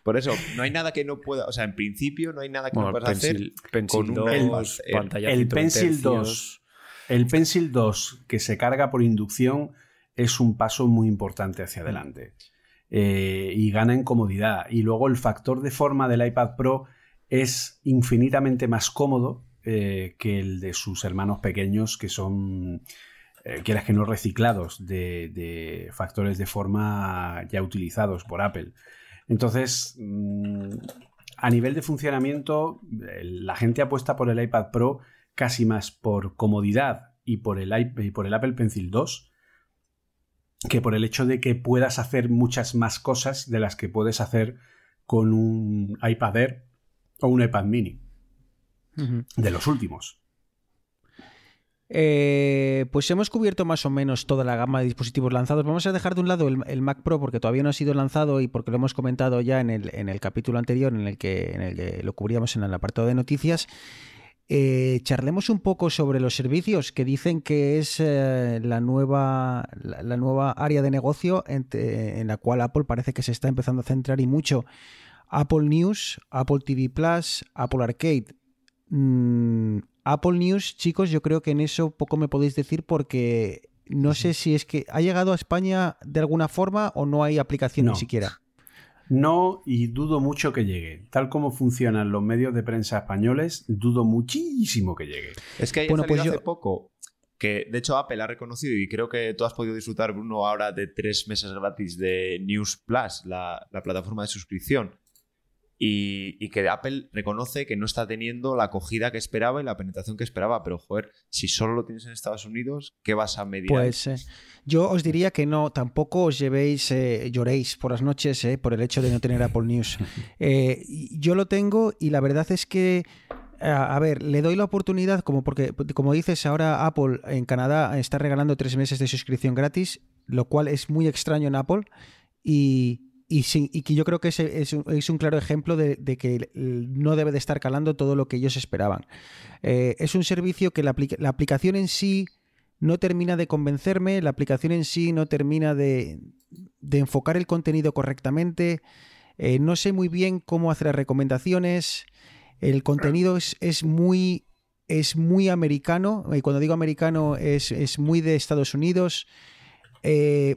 Por eso, no hay nada que no pueda, o sea, en principio no hay nada que bueno, no puedas pencil, hacer pencil con un 2, iPad Air. El Pencil 2, el Pencil 2 que se carga por inducción es un paso muy importante hacia adelante. Eh, y gana en comodidad. Y luego el factor de forma del iPad Pro es infinitamente más cómodo eh, que el de sus hermanos pequeños que son, eh, quieras que no, reciclados de, factores de forma ya utilizados por Apple. Entonces, mmm, a nivel de funcionamiento, la gente apuesta por el iPad Pro casi más por comodidad y por el, y por el Apple Pencil 2 que por el hecho de que puedas hacer muchas más cosas de las que puedes hacer con un iPad Air o un iPad mini. Uh -huh. De los últimos. Eh, pues hemos cubierto más o menos toda la gama de dispositivos lanzados. Vamos a dejar de un lado el, el, Mac Pro porque todavía no ha sido lanzado y porque lo hemos comentado ya en el, en el capítulo anterior en el, que, en el que lo cubríamos en el apartado de noticias. eh, charlemos un poco sobre los servicios que dicen que es eh, la, nueva, la, la nueva área de negocio en la cual Apple parece que se está empezando a centrar y mucho. Apple News, Apple TV Plus, Apple Arcade. Mm, Apple News, chicos, yo creo que en eso poco me podéis decir porque no sé si es que ha llegado a España de alguna forma o no hay aplicación No. ni siquiera. No, y dudo mucho que llegue. Tal como funcionan los medios de prensa españoles, dudo muchísimo que llegue. Es que hay Bueno, pues hace yo- poco que, de hecho, Apple ha reconocido y creo que tú has podido disfrutar, Bruno, ahora de tres meses gratis de News Plus, la, la plataforma de suscripción. Y, y que Apple reconoce que no está teniendo la acogida que esperaba y la penetración que esperaba. Pero, joder, si solo lo tienes en Estados Unidos, ¿qué vas a medir? Pues eh, yo os diría que no, tampoco os llevéis, eh, lloréis por las noches eh, por el hecho de no tener Apple News. Eh, yo lo tengo y la verdad es que, a, a ver, le doy la oportunidad, como porque, como dices, ahora Apple en Canadá está regalando tres meses de suscripción gratis, lo cual es muy extraño en Apple y, y, sí- y que yo creo que es, es un, es un claro ejemplo de, de que no debe de estar calando todo lo que ellos esperaban. Eh, es un servicio que la, la aplicación en sí no termina de convencerme, la aplicación en sí no termina de, de enfocar el contenido correctamente, eh, no sé muy bien cómo hacer las recomendaciones, el contenido es, es muy... Es muy americano, y cuando digo americano es, es muy de Estados Unidos. Eh,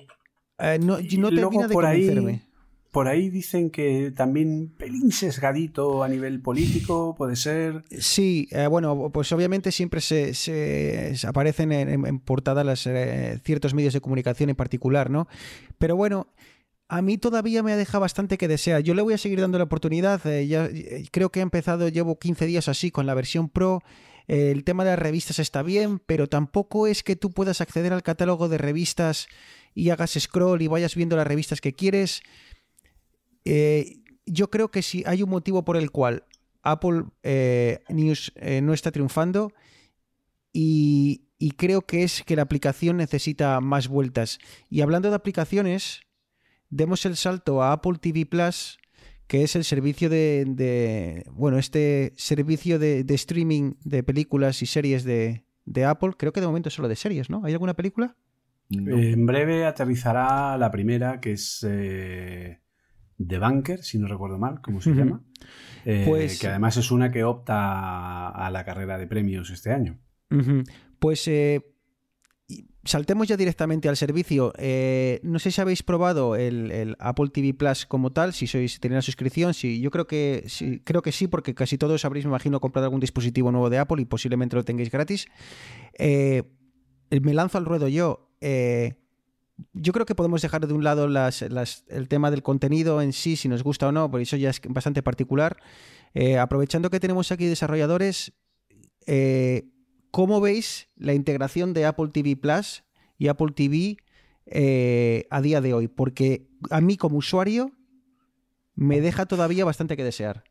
no, no termina de ahí- convencerme. Por ahí dicen que también pelín sesgadito a nivel político, puede ser. Sí, eh, bueno, pues obviamente siempre se, se- aparecen en, en- portada las, eh, ciertos medios de comunicación en particular, ¿no? Pero bueno, a mí todavía me ha dejado bastante que desear. Yo le voy a seguir dando la oportunidad. eh, ya, creo que he empezado, llevo 15 días así con la versión Pro. El tema de las revistas está bien, pero tampoco es que tú puedas acceder al catálogo de revistas y hagas scroll y vayas viendo las revistas que quieres. Eh, yo creo que si hay un motivo por el cual Apple eh, News eh, no está triunfando y, y creo que es que la aplicación necesita más vueltas. Y hablando de aplicaciones, demos el salto a Apple TV Plus, que es el servicio de, de- bueno, este servicio de, de streaming de películas y series de, de Apple. Creo que de momento solo de series, ¿no? ¿Hay alguna película? No. Eh, en breve aterrizará la primera, que es eh, The Bunker, si no recuerdo mal, ¿cómo se llama? Eh, Pues- que además es una que opta a la carrera de premios este año. Pues eh, saltemos ya directamente al servicio. Eh, no sé si habéis probado el, el Apple TV Plus como tal, si sois si tenéis la suscripción. Sí, yo creo que sí, creo que sí, porque casi todos habréis, me imagino, comprado algún dispositivo nuevo de Apple y posiblemente lo tengáis gratis. Eh, me lanzo al ruedo yo. Yo creo que podemos dejar de un lado el tema del contenido en sí, si nos gusta o no, porque eso ya es bastante particular. Eh, aprovechando que tenemos aquí desarrolladores, eh, ¿cómo veis la integración de Apple TV Plus y Apple TV eh, a día de hoy? Porque a mí como usuario me deja todavía bastante que desear.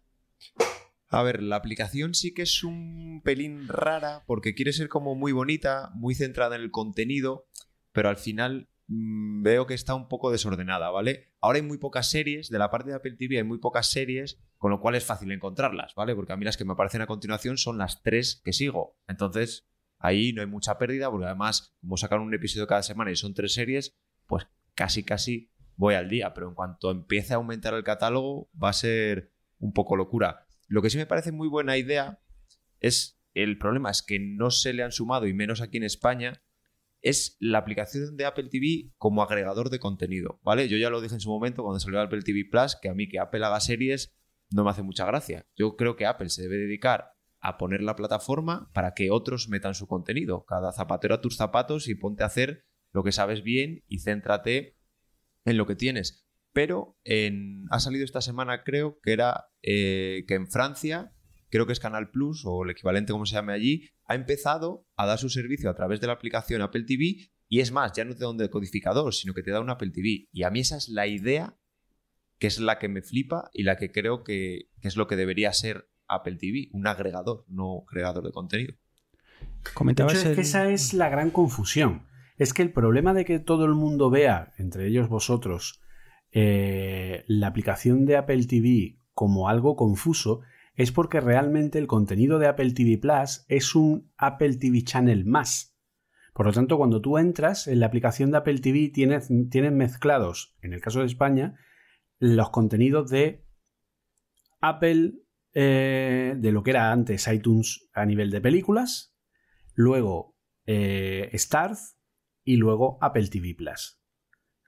A ver, la aplicación sí que es un pelín rara porque quiere ser como muy bonita, muy centrada en el contenido, pero al final veo que está un poco desordenada, ¿vale? Ahora hay muy pocas series, de la parte de Apple TV hay muy pocas series, con lo cual es fácil encontrarlas, ¿vale? Porque a mí las que me aparecen a continuación son las tres que sigo. Entonces, ahí no hay mucha pérdida, porque además, como sacan un episodio cada semana y son tres series, pues casi, casi voy al día. Pero en cuanto empiece a aumentar el catálogo, va a ser un poco locura. Lo que sí me parece muy buena idea es, el problema es que no se le han sumado, y menos aquí en España, es la aplicación de Apple TV como agregador de contenido, ¿vale? Yo ya lo dije en su momento cuando salió Apple TV Plus, que a mí que Apple haga series no me hace mucha gracia. Yo creo que Apple se debe dedicar a poner la plataforma para que otros metan su contenido. Cada zapatero a tus zapatos y ponte a hacer lo que sabes bien y céntrate en lo que tienes. Pero en- ha salido esta semana, creo, que era eh, que en Francia, creo que es Canal Plus o el equivalente como se llame allí, ha empezado a dar su servicio a través de la aplicación Apple TV y es más, ya no te da un decodificador, sino que te da un Apple TV. Y a mí esa es la idea que es la que me flipa y la que creo que, que es lo que debería ser Apple TV, un agregador, no creador de contenido. De Comentabas hecho, es que esa es la gran confusión. Es que el problema de que todo el mundo vea, entre ellos vosotros, eh, la aplicación de Apple TV como algo confuso, es porque realmente el contenido de Apple TV Plus es un Apple TV Channel más. Por lo tanto, cuando tú entras en la aplicación de Apple TV, tienes, mezclados, en el caso de España, los contenidos de Apple, eh, de lo que era antes iTunes a nivel de películas, luego eh, Starz y luego Apple TV Plus,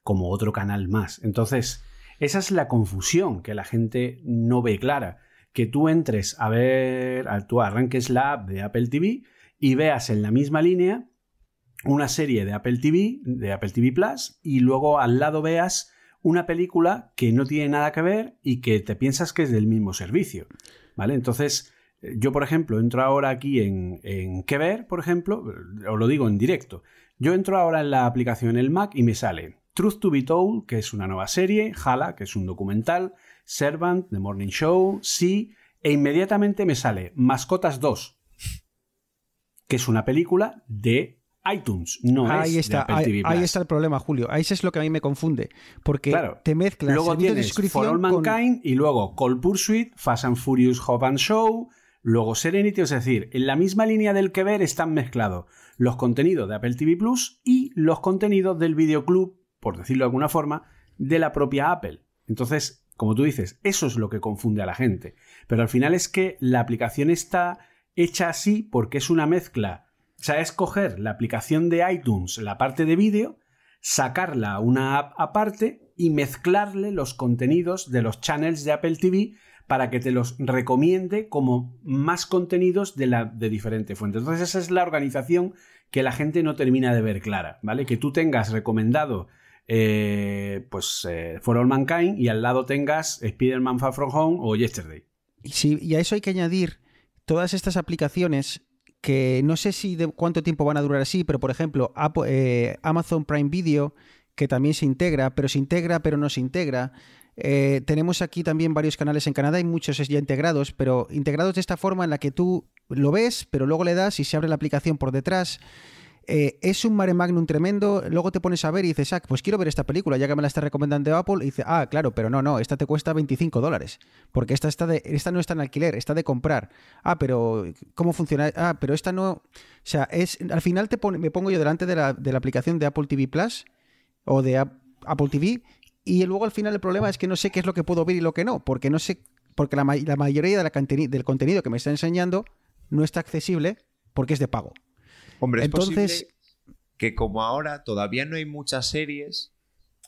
como otro canal más. Entonces, esa es la confusión que la gente no ve clara. Que tú entres a ver, tú arranques la app de Apple TV y veas en la misma línea una serie de Apple TV, de Apple TV Plus, y luego al lado veas una película que no tiene nada que ver y que te piensas que es del mismo servicio. ¿Vale? Entonces, yo, por ejemplo, entro ahora aquí en, en ¿Qué ver? Por ejemplo, os lo digo en directo. Yo entro ahora en la aplicación El Mac y me sale Truth to be Told, que es una nueva serie, Hala, que es un documental, Servant, The Morning Show, Sí, e inmediatamente me sale Mascotas 2, que es una película de iTunes, no ahí es está, ahí, está el problema, Julio. Ahí es lo que a mí me confunde. Porque te mezclas luego tienes For All Mankind y luego Cold Pursuit, Fast and Furious Hop and Show, luego Serenity. Es decir, en la misma línea del que ver están mezclados los contenidos de Apple TV Plus y los contenidos del videoclub, por decirlo de alguna forma, de la propia Apple. Entonces, como tú dices, eso es lo que confunde a la gente. Pero al final es que la aplicación está hecha así porque es una mezcla o sea, es coger la aplicación de iTunes, la parte de vídeo, sacarla a una app aparte y mezclarle los contenidos de los channels de Apple TV para que te los recomiende como más contenidos de, la, de diferentes fuentes. Entonces esa es la organización que la gente no termina de ver clara, ¿vale? Que tú tengas recomendado eh, pues eh, For All Mankind y al lado tengas Spider-Man Far From Home o Yesterday. Sí, y a eso hay que añadir todas estas aplicaciones que no sé si de cuánto tiempo van a durar así, pero por ejemplo, eh, Amazon Prime Video, que también se integra, pero se integra, pero no se integra. Eh, tenemos aquí también varios canales en Canadá, hay muchos ya integrados, pero integrados de esta forma en la que tú lo ves, pero luego le das y se abre la aplicación por detrás. Eh, es un mare magnum tremendo. Luego te pones a ver y dices, ah, pues quiero ver esta película, ya que me la está recomendando Apple. Y dice, ah, claro, pero no, no, esta te cuesta 25 dólares. Porque esta, está de, esta no está en alquiler, está de comprar. Ah, pero ¿cómo funciona? Ah, pero esta no. O sea, es, al final te me pongo yo delante de la, de la aplicación de Apple TV Plus o de Apple TV. Y luego al final el problema es que no sé qué es lo que puedo ver y lo que no. Porque no sé. Porque la, la mayoría de la del contenido que me está enseñando no está accesible porque es de pago. Hombre, Entonces, es posible que como ahora todavía no hay muchas series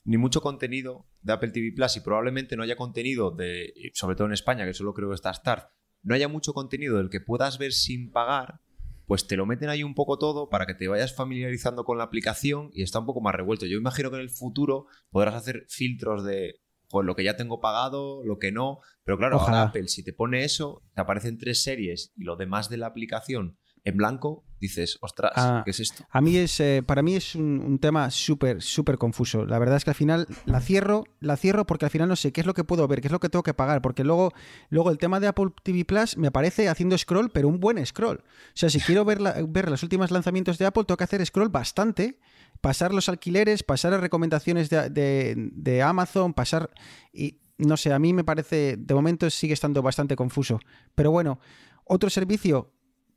ni mucho contenido de Apple TV Plus y probablemente no haya contenido de, sobre todo en España, que solo creo que está Start, no haya mucho contenido del que puedas ver sin pagar, pues te lo meten ahí un poco todo para que te vayas familiarizando con la aplicación y está un poco más revuelto. Yo imagino que en el futuro podrás hacer filtros de pues, lo que ya tengo pagado, lo que no, pero claro, ahora Apple si te pone eso, te aparecen tres series y lo demás de la aplicación en blanco, dices, ostras, ah, ¿qué es esto? A mí es, eh, para mí es un, tema súper, súper confuso. La verdad es que al final la cierro, la cierro porque al final no sé qué es lo que puedo ver, qué es lo que tengo que pagar, porque luego, luego el tema de Apple TV Plus me aparece haciendo scroll, pero un buen scroll. O sea, si quiero ver, ver los últimos lanzamientos de Apple, tengo que hacer scroll bastante, pasar los alquileres, pasar las recomendaciones de, de Amazon, pasar... Y no sé, a mí me parece, de momento sigue estando bastante confuso. Pero bueno, otro servicio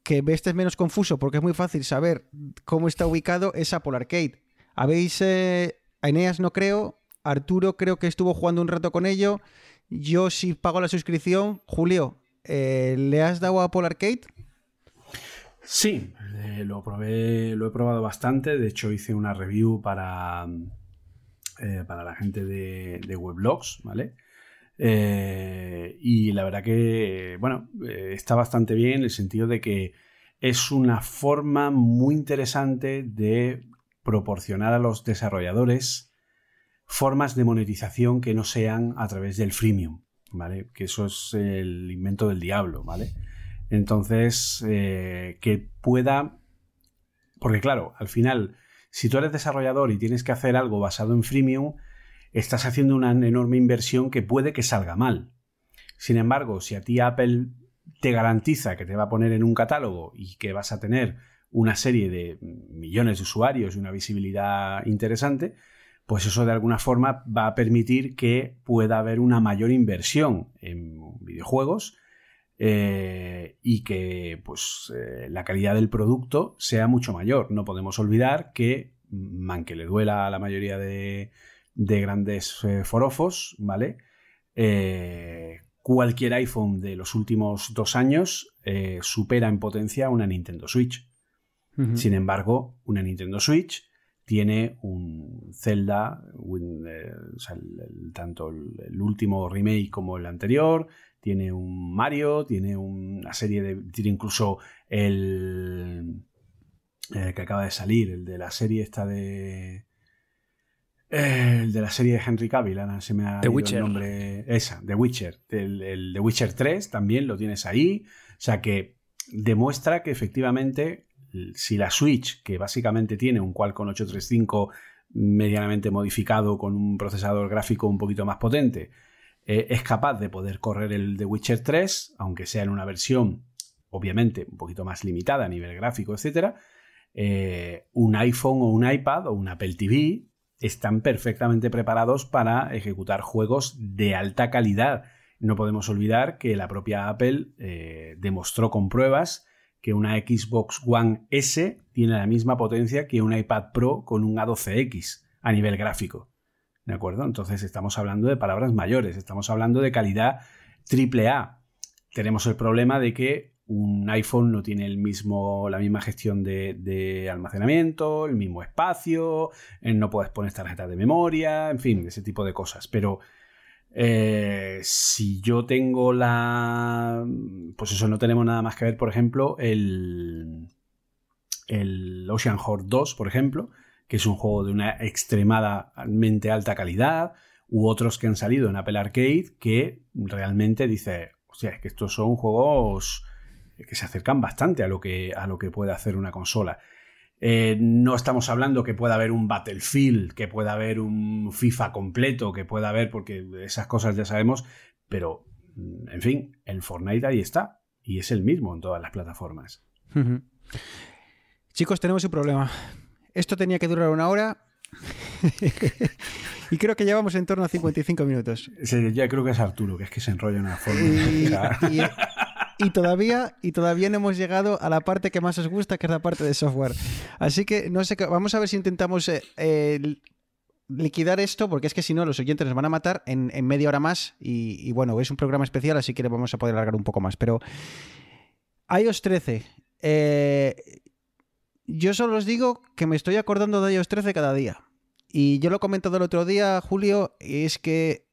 que este es menos confuso porque es muy fácil saber cómo está ubicado es Apple Arcade. Habéis, eh, Eneas no creo, Arturo creo que estuvo jugando un rato con ello. Yo sí pago la suscripción. Julio, eh, ¿le has dado a Apple? Sí, eh, lo probé, lo he probado bastante. De hecho, hice una review para, para la gente de, de Weblogs, ¿vale? Eh, y la verdad que, bueno, eh, está bastante bien en el sentido de que es una forma muy interesante de proporcionar a los desarrolladores formas de monetización que no sean a través del freemium, ¿vale? Que eso es el invento del diablo, ¿vale? Entonces, eh, que pueda... Porque claro, al final, si tú eres desarrollador y tienes que hacer algo basado en freemium, estás haciendo una enorme inversión que puede que salga mal. Sin embargo, si a ti Apple te garantiza que te va a poner en un catálogo y que vas a tener una serie de millones de usuarios y una visibilidad interesante, pues eso de alguna forma va a permitir que pueda haber una mayor inversión en videojuegos eh, y que pues, eh, la calidad del producto sea mucho mayor. No podemos olvidar que, aunque le duela a la mayoría de, de grandes eh, forofos, ¿vale? cualquier iPhone de los últimos dos años supera en potencia una Nintendo Switch. Sin embargo, una Nintendo Switch tiene un Zelda, tanto el, último remake como el anterior, tiene un Mario, tiene una serie de. Tiene incluso el. Eh, que acaba de salir, el de la serie esta de. Eh, el de la serie de Henry Cavill, se me ha The Witcher. el nombre. Esa, The Witcher. El, el The Witcher 3 también lo tienes ahí. O sea que demuestra que efectivamente, si la Switch, que básicamente tiene un Qualcomm 835 medianamente modificado con un procesador gráfico un poquito más potente, eh, es capaz de poder correr el The Witcher 3, aunque sea en una versión, obviamente, un poquito más limitada a nivel gráfico, etc. Eh, un iPhone o un iPad o un Apple TV están perfectamente preparados para ejecutar juegos de alta calidad. No podemos olvidar que la propia Apple eh, demostró con pruebas que una Xbox One S tiene la misma potencia que un iPad Pro con un A12X a nivel gráfico. ¿De acuerdo? Entonces estamos hablando de palabras mayores, estamos hablando de calidad triple A. Tenemos el problema de que un iPhone no tiene el mismo, la misma gestión de, almacenamiento, el mismo espacio, eh, no puedes poner tarjetas de memoria, en fin, ese tipo de cosas. Pero eh, si yo tengo la. Pues eso, no tenemos nada más que ver, por ejemplo, el. El Ocean Horde 2, por ejemplo, que es un juego de una extremadamente alta calidad, u otros que han salido en Apple Arcade que realmente dice, o sea, es que estos son juegos que se acercan bastante a lo que, a lo que puede hacer una consola. Eh, no estamos hablando que pueda haber un Battlefield, que pueda haber un FIFA completo, que pueda haber, porque esas cosas ya sabemos, pero, en fin, el Fortnite ahí está, y es el mismo en todas las plataformas. Chicos, tenemos un problema. Esto tenía que durar una hora. y creo que llevamos en torno a 55 minutos. Sí, ya creo que es Arturo, que es que se enrolla una forma. Y, todavía, y todavía no hemos llegado a la parte que más os gusta, que es la parte de software. Así que no sé, vamos a ver si intentamos eh, liquidar esto, porque es que si no, los oyentes nos van a matar en, media hora más. Y, y, bueno, es un programa especial, así que le vamos a poder alargar un poco más. Pero iOS 13. Eh, yo solo os digo que me estoy acordando de iOS 13 cada día. Y yo lo he comentado el otro día, Julio, es que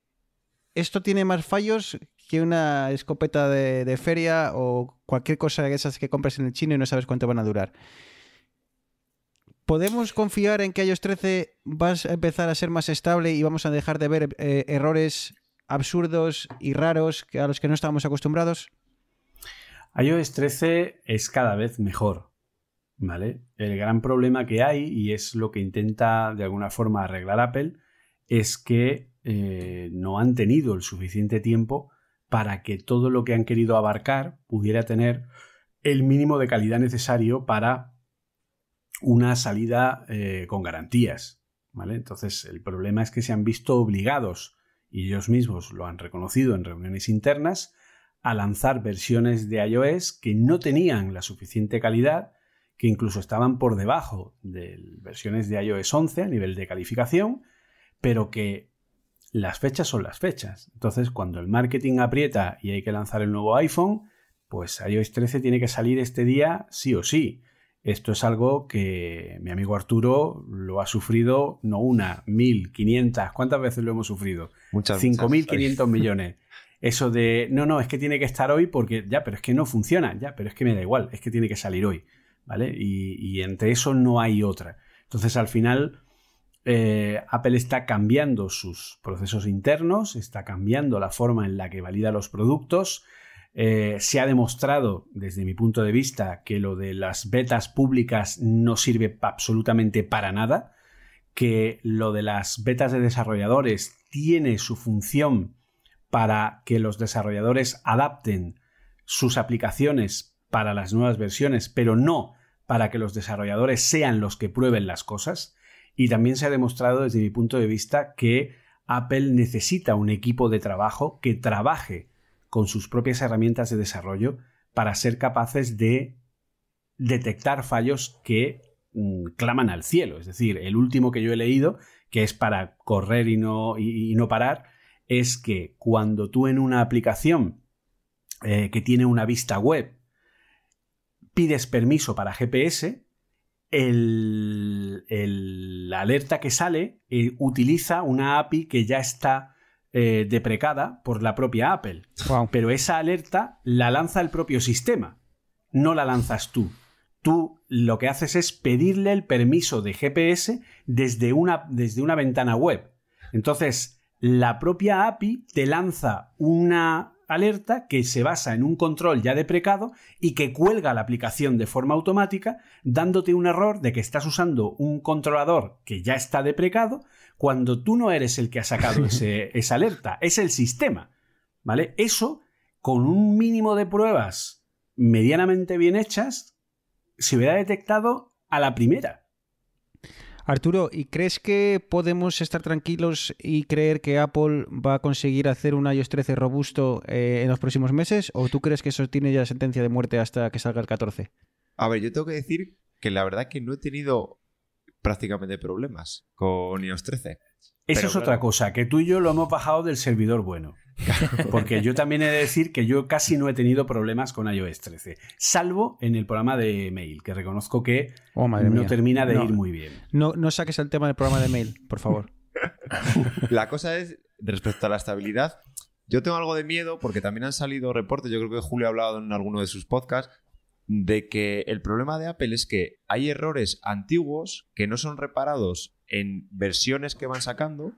esto tiene más fallos que una escopeta de, feria o cualquier cosa de esas que compres en el chino y no sabes cuánto van a durar. ¿Podemos confiar en que iOS 13 va a empezar a ser más estable y vamos a dejar de ver eh, errores absurdos y raros a los que no estábamos acostumbrados? iOS 13 es cada vez mejor. ¿Vale? El gran problema que hay, y es lo que intenta de alguna forma arreglar Apple, es que eh, no han tenido el suficiente tiempo para que todo lo que han querido abarcar pudiera tener el mínimo de calidad necesario para una salida eh, con garantías. ¿vale? Entonces, el problema es que se han visto obligados, y ellos mismos lo han reconocido en reuniones internas, a lanzar versiones de iOS que no tenían la suficiente calidad que incluso estaban por debajo de versiones de iOS 11 a nivel de calificación, pero que las fechas son las fechas. Entonces, cuando el marketing aprieta y hay que lanzar el nuevo iPhone, pues iOS 13 tiene que salir este día sí o sí. Esto es algo que mi amigo Arturo lo ha sufrido no una, mil, quinientas. ¿Cuántas veces lo hemos sufrido? Muchas. Cinco mil quinientos millones. Eso de, no, no, es que tiene que estar hoy porque ya, pero es que no funciona, ya, pero es que me da igual, es que tiene que salir hoy. ¿vale? Y, entre eso no hay otra. Entonces, al final, eh, Apple está cambiando sus procesos internos, está cambiando la forma en la que valida los productos. Eh, se ha demostrado, desde mi punto de vista, que lo de las betas públicas no sirve absolutamente para nada, que lo de las betas de desarrolladores tiene su función para que los desarrolladores adapten sus aplicaciones para las nuevas versiones, pero no para que los desarrolladores sean los que prueben las cosas. Y también se ha demostrado desde mi punto de vista que Apple necesita un equipo de trabajo que trabaje con sus propias herramientas de desarrollo para ser capaces de detectar fallos que mm, claman al cielo. Es decir, el último que yo he leído, que es para correr y no, y, no parar, es que cuando tú en una aplicación eh, que tiene una vista web pides permiso para GPS, el, la alerta que sale eh, utiliza una API que ya está eh, deprecada por la propia Apple. Pero esa alerta la lanza el propio sistema, no la lanzas tú. Tú lo que haces es pedirle el permiso de GPS desde una, desde una ventana web. Entonces, la propia API te lanza una alerta que se basa en un control ya deprecado y que cuelga la aplicación de forma automática, dándote un error de que estás usando un controlador que ya está deprecado, cuando tú no eres el que ha sacado esa alerta, es el sistema. ¿Vale? Eso, con un mínimo de pruebas medianamente bien hechas, se hubiera detectado a la primera. Arturo, ¿y crees que podemos estar tranquilos y creer que Apple va a conseguir hacer un iOS 13 robusto eh, en los próximos meses? ¿O tú crees que eso tiene ya sentencia de muerte hasta que salga el 14? A ver, yo tengo que decir que la verdad que no he tenido prácticamente problemas con iOS 13. Eso es otra cosa, que tú y yo lo hemos bajado del servidor bueno. Porque yo también he de decir que yo casi no he tenido problemas con iOS 13, salvo en el programa de mail, que reconozco que oh, no termina de ir muy bien. No, no saques el tema del programa de mail, por favor. la cosa es, respecto a la estabilidad, yo tengo algo de miedo porque también han salido reportes, yo creo que Julio ha hablado en alguno de sus podcasts, de que el problema de Apple es que hay errores antiguos que no son reparados en versiones que van sacando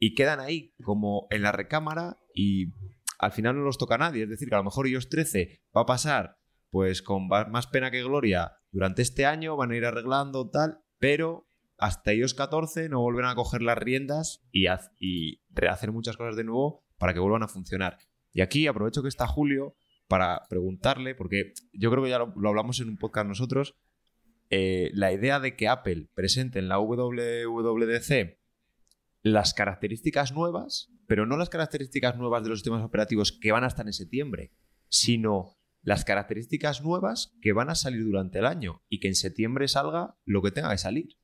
y quedan ahí como en la recámara y al final no los toca nadie. Es decir, que a lo mejor iOS 13 va a pasar pues con más pena que gloria durante este año, van a ir arreglando tal, pero hasta iOS 14 no volverán a coger las riendas y, y rehacer muchas cosas de nuevo para que vuelvan a funcionar. Y aquí aprovecho que está Julio para preguntarle, porque yo creo que ya lo, hablamos en un podcast nosotros, eh, la idea de que Apple presente en la WWDC las características nuevas, pero no las características nuevas de los sistemas operativos que van a estar en septiembre, sino las características nuevas que van a salir durante el año y que en septiembre salga lo que tenga que salir.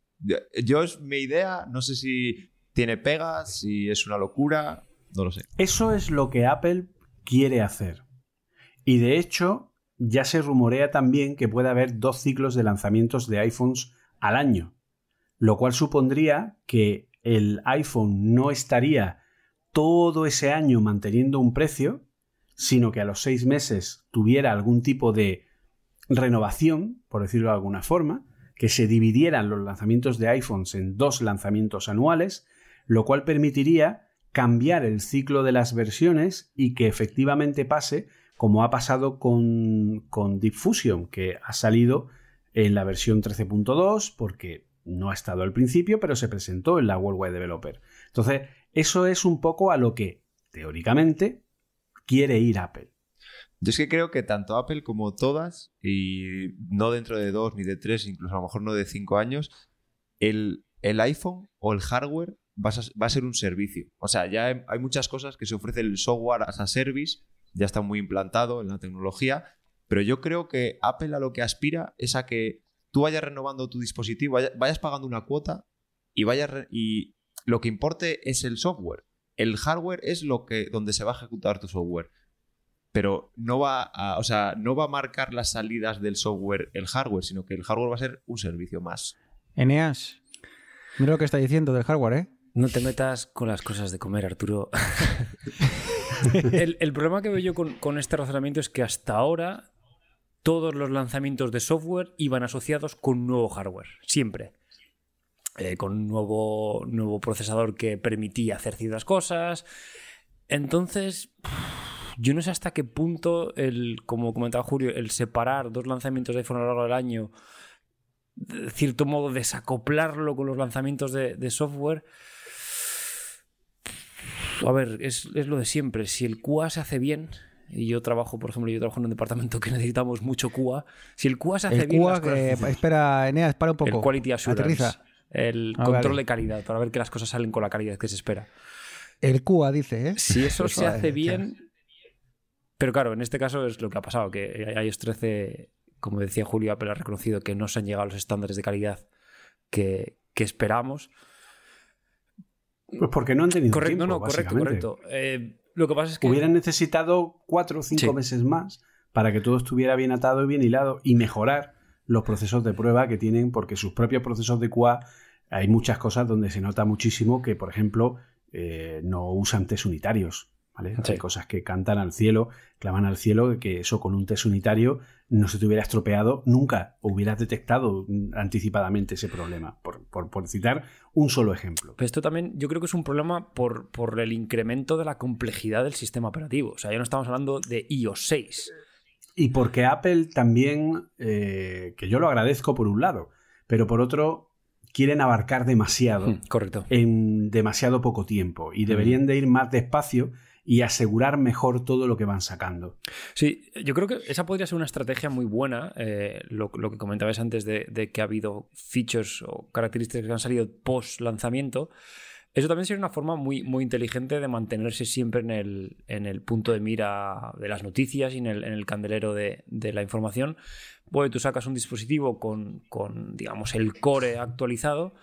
Yo es mi idea, no sé si tiene pegas, si es una locura, no lo sé. Eso es lo que Apple quiere hacer. Y de hecho, ya se rumorea también que puede haber dos ciclos de lanzamientos de iPhones al año, lo cual supondría que el iPhone no estaría todo ese año manteniendo un precio, sino que a los seis meses tuviera algún tipo de renovación, por decirlo de alguna forma, que se dividieran los lanzamientos de iPhones en dos lanzamientos anuales, lo cual permitiría cambiar el ciclo de las versiones y que efectivamente pase como ha pasado con, con Fusion, que ha salido en la versión 13.2 porque no ha estado al principio, pero se presentó en la Worldwide Developer. Entonces, eso es un poco a lo que, teóricamente, quiere ir Apple. Yo es que creo que tanto Apple como todas, y no dentro de dos ni de tres, incluso a lo mejor no de cinco años, el, el iPhone o el hardware va a, ser un servicio. O sea, ya hay muchas cosas que se ofrece el software as a service ya está muy implantado en la tecnología, pero yo creo que Apple a lo que aspira es a que tú vayas renovando tu dispositivo, vayas, pagando una cuota y vayas y lo que importe es el software. El hardware es lo que donde se va a ejecutar tu software. Pero no va a, o sea, no va a marcar las salidas del software el hardware, sino que el hardware va a ser un servicio más. Eneas, mira lo que está diciendo del hardware, ¿eh? No te metas con las cosas de comer, Arturo. el, problema que veo yo con, este razonamiento es que hasta ahora todos los lanzamientos de software iban asociados con nuevo hardware, siempre. Eh, con un nuevo, nuevo procesador que permitía hacer ciertas cosas. Entonces, yo no sé hasta qué punto, el, como comentaba Julio, el separar dos lanzamientos de iPhone a lo largo del año, de cierto modo desacoplarlo con los lanzamientos de software, a ver, es, lo de siempre. Si el QA se hace bien, y yo trabajo, por ejemplo, yo trabajo en un departamento que necesitamos mucho QA. Si el QA se hace bien. espera, Eneas, para un poco. El quality assurance. El ah, control de calidad, para ver que las cosas salen con la calidad que se espera. El QA dice, ¿eh? Si eso se hace bien, Pero claro, en este caso es lo que ha pasado, que iOS 13, como decía Julio, Apple ha reconocido que no se han llegado a los estándares de calidad que, que esperamos. Pues porque no han tenido Correcto, tiempo, no, no, correcto, correcto. Eh, lo que pasa es que... Hubieran necesitado cuatro o cinco Sí. meses más para que todo estuviera bien atado y bien hilado y mejorar los procesos de prueba que tienen, porque sus propios procesos de QA hay muchas cosas donde se nota muchísimo que, por ejemplo, eh, no usan test unitarios. ¿Vale? Sí. Hay cosas que cantan al cielo, claman al cielo, que eso con un test unitario no se te hubiera estropeado nunca, o hubieras detectado anticipadamente ese problema, por, por- por citar un solo ejemplo. Pero esto también yo creo que es un problema por, por el incremento de la complejidad del sistema operativo. O sea, ya no estamos hablando de iOS 6. Y porque Apple también, eh, que yo lo agradezco por un lado, pero por otro, quieren abarcar demasiado Hmm, Correcto. en demasiado poco tiempo y deberían de ir más despacio y asegurar mejor todo lo que van sacando. Sí, yo creo que esa podría ser una estrategia muy buena, eh, lo, que comentabas antes de, que ha habido features o características que han salido post lanzamiento. Eso también sería una forma muy, muy inteligente de mantenerse siempre en el, en el punto de mira de las noticias y en el, en el candelero de, de la información. Pues tú sacas un dispositivo con, con, digamos, el core actualizado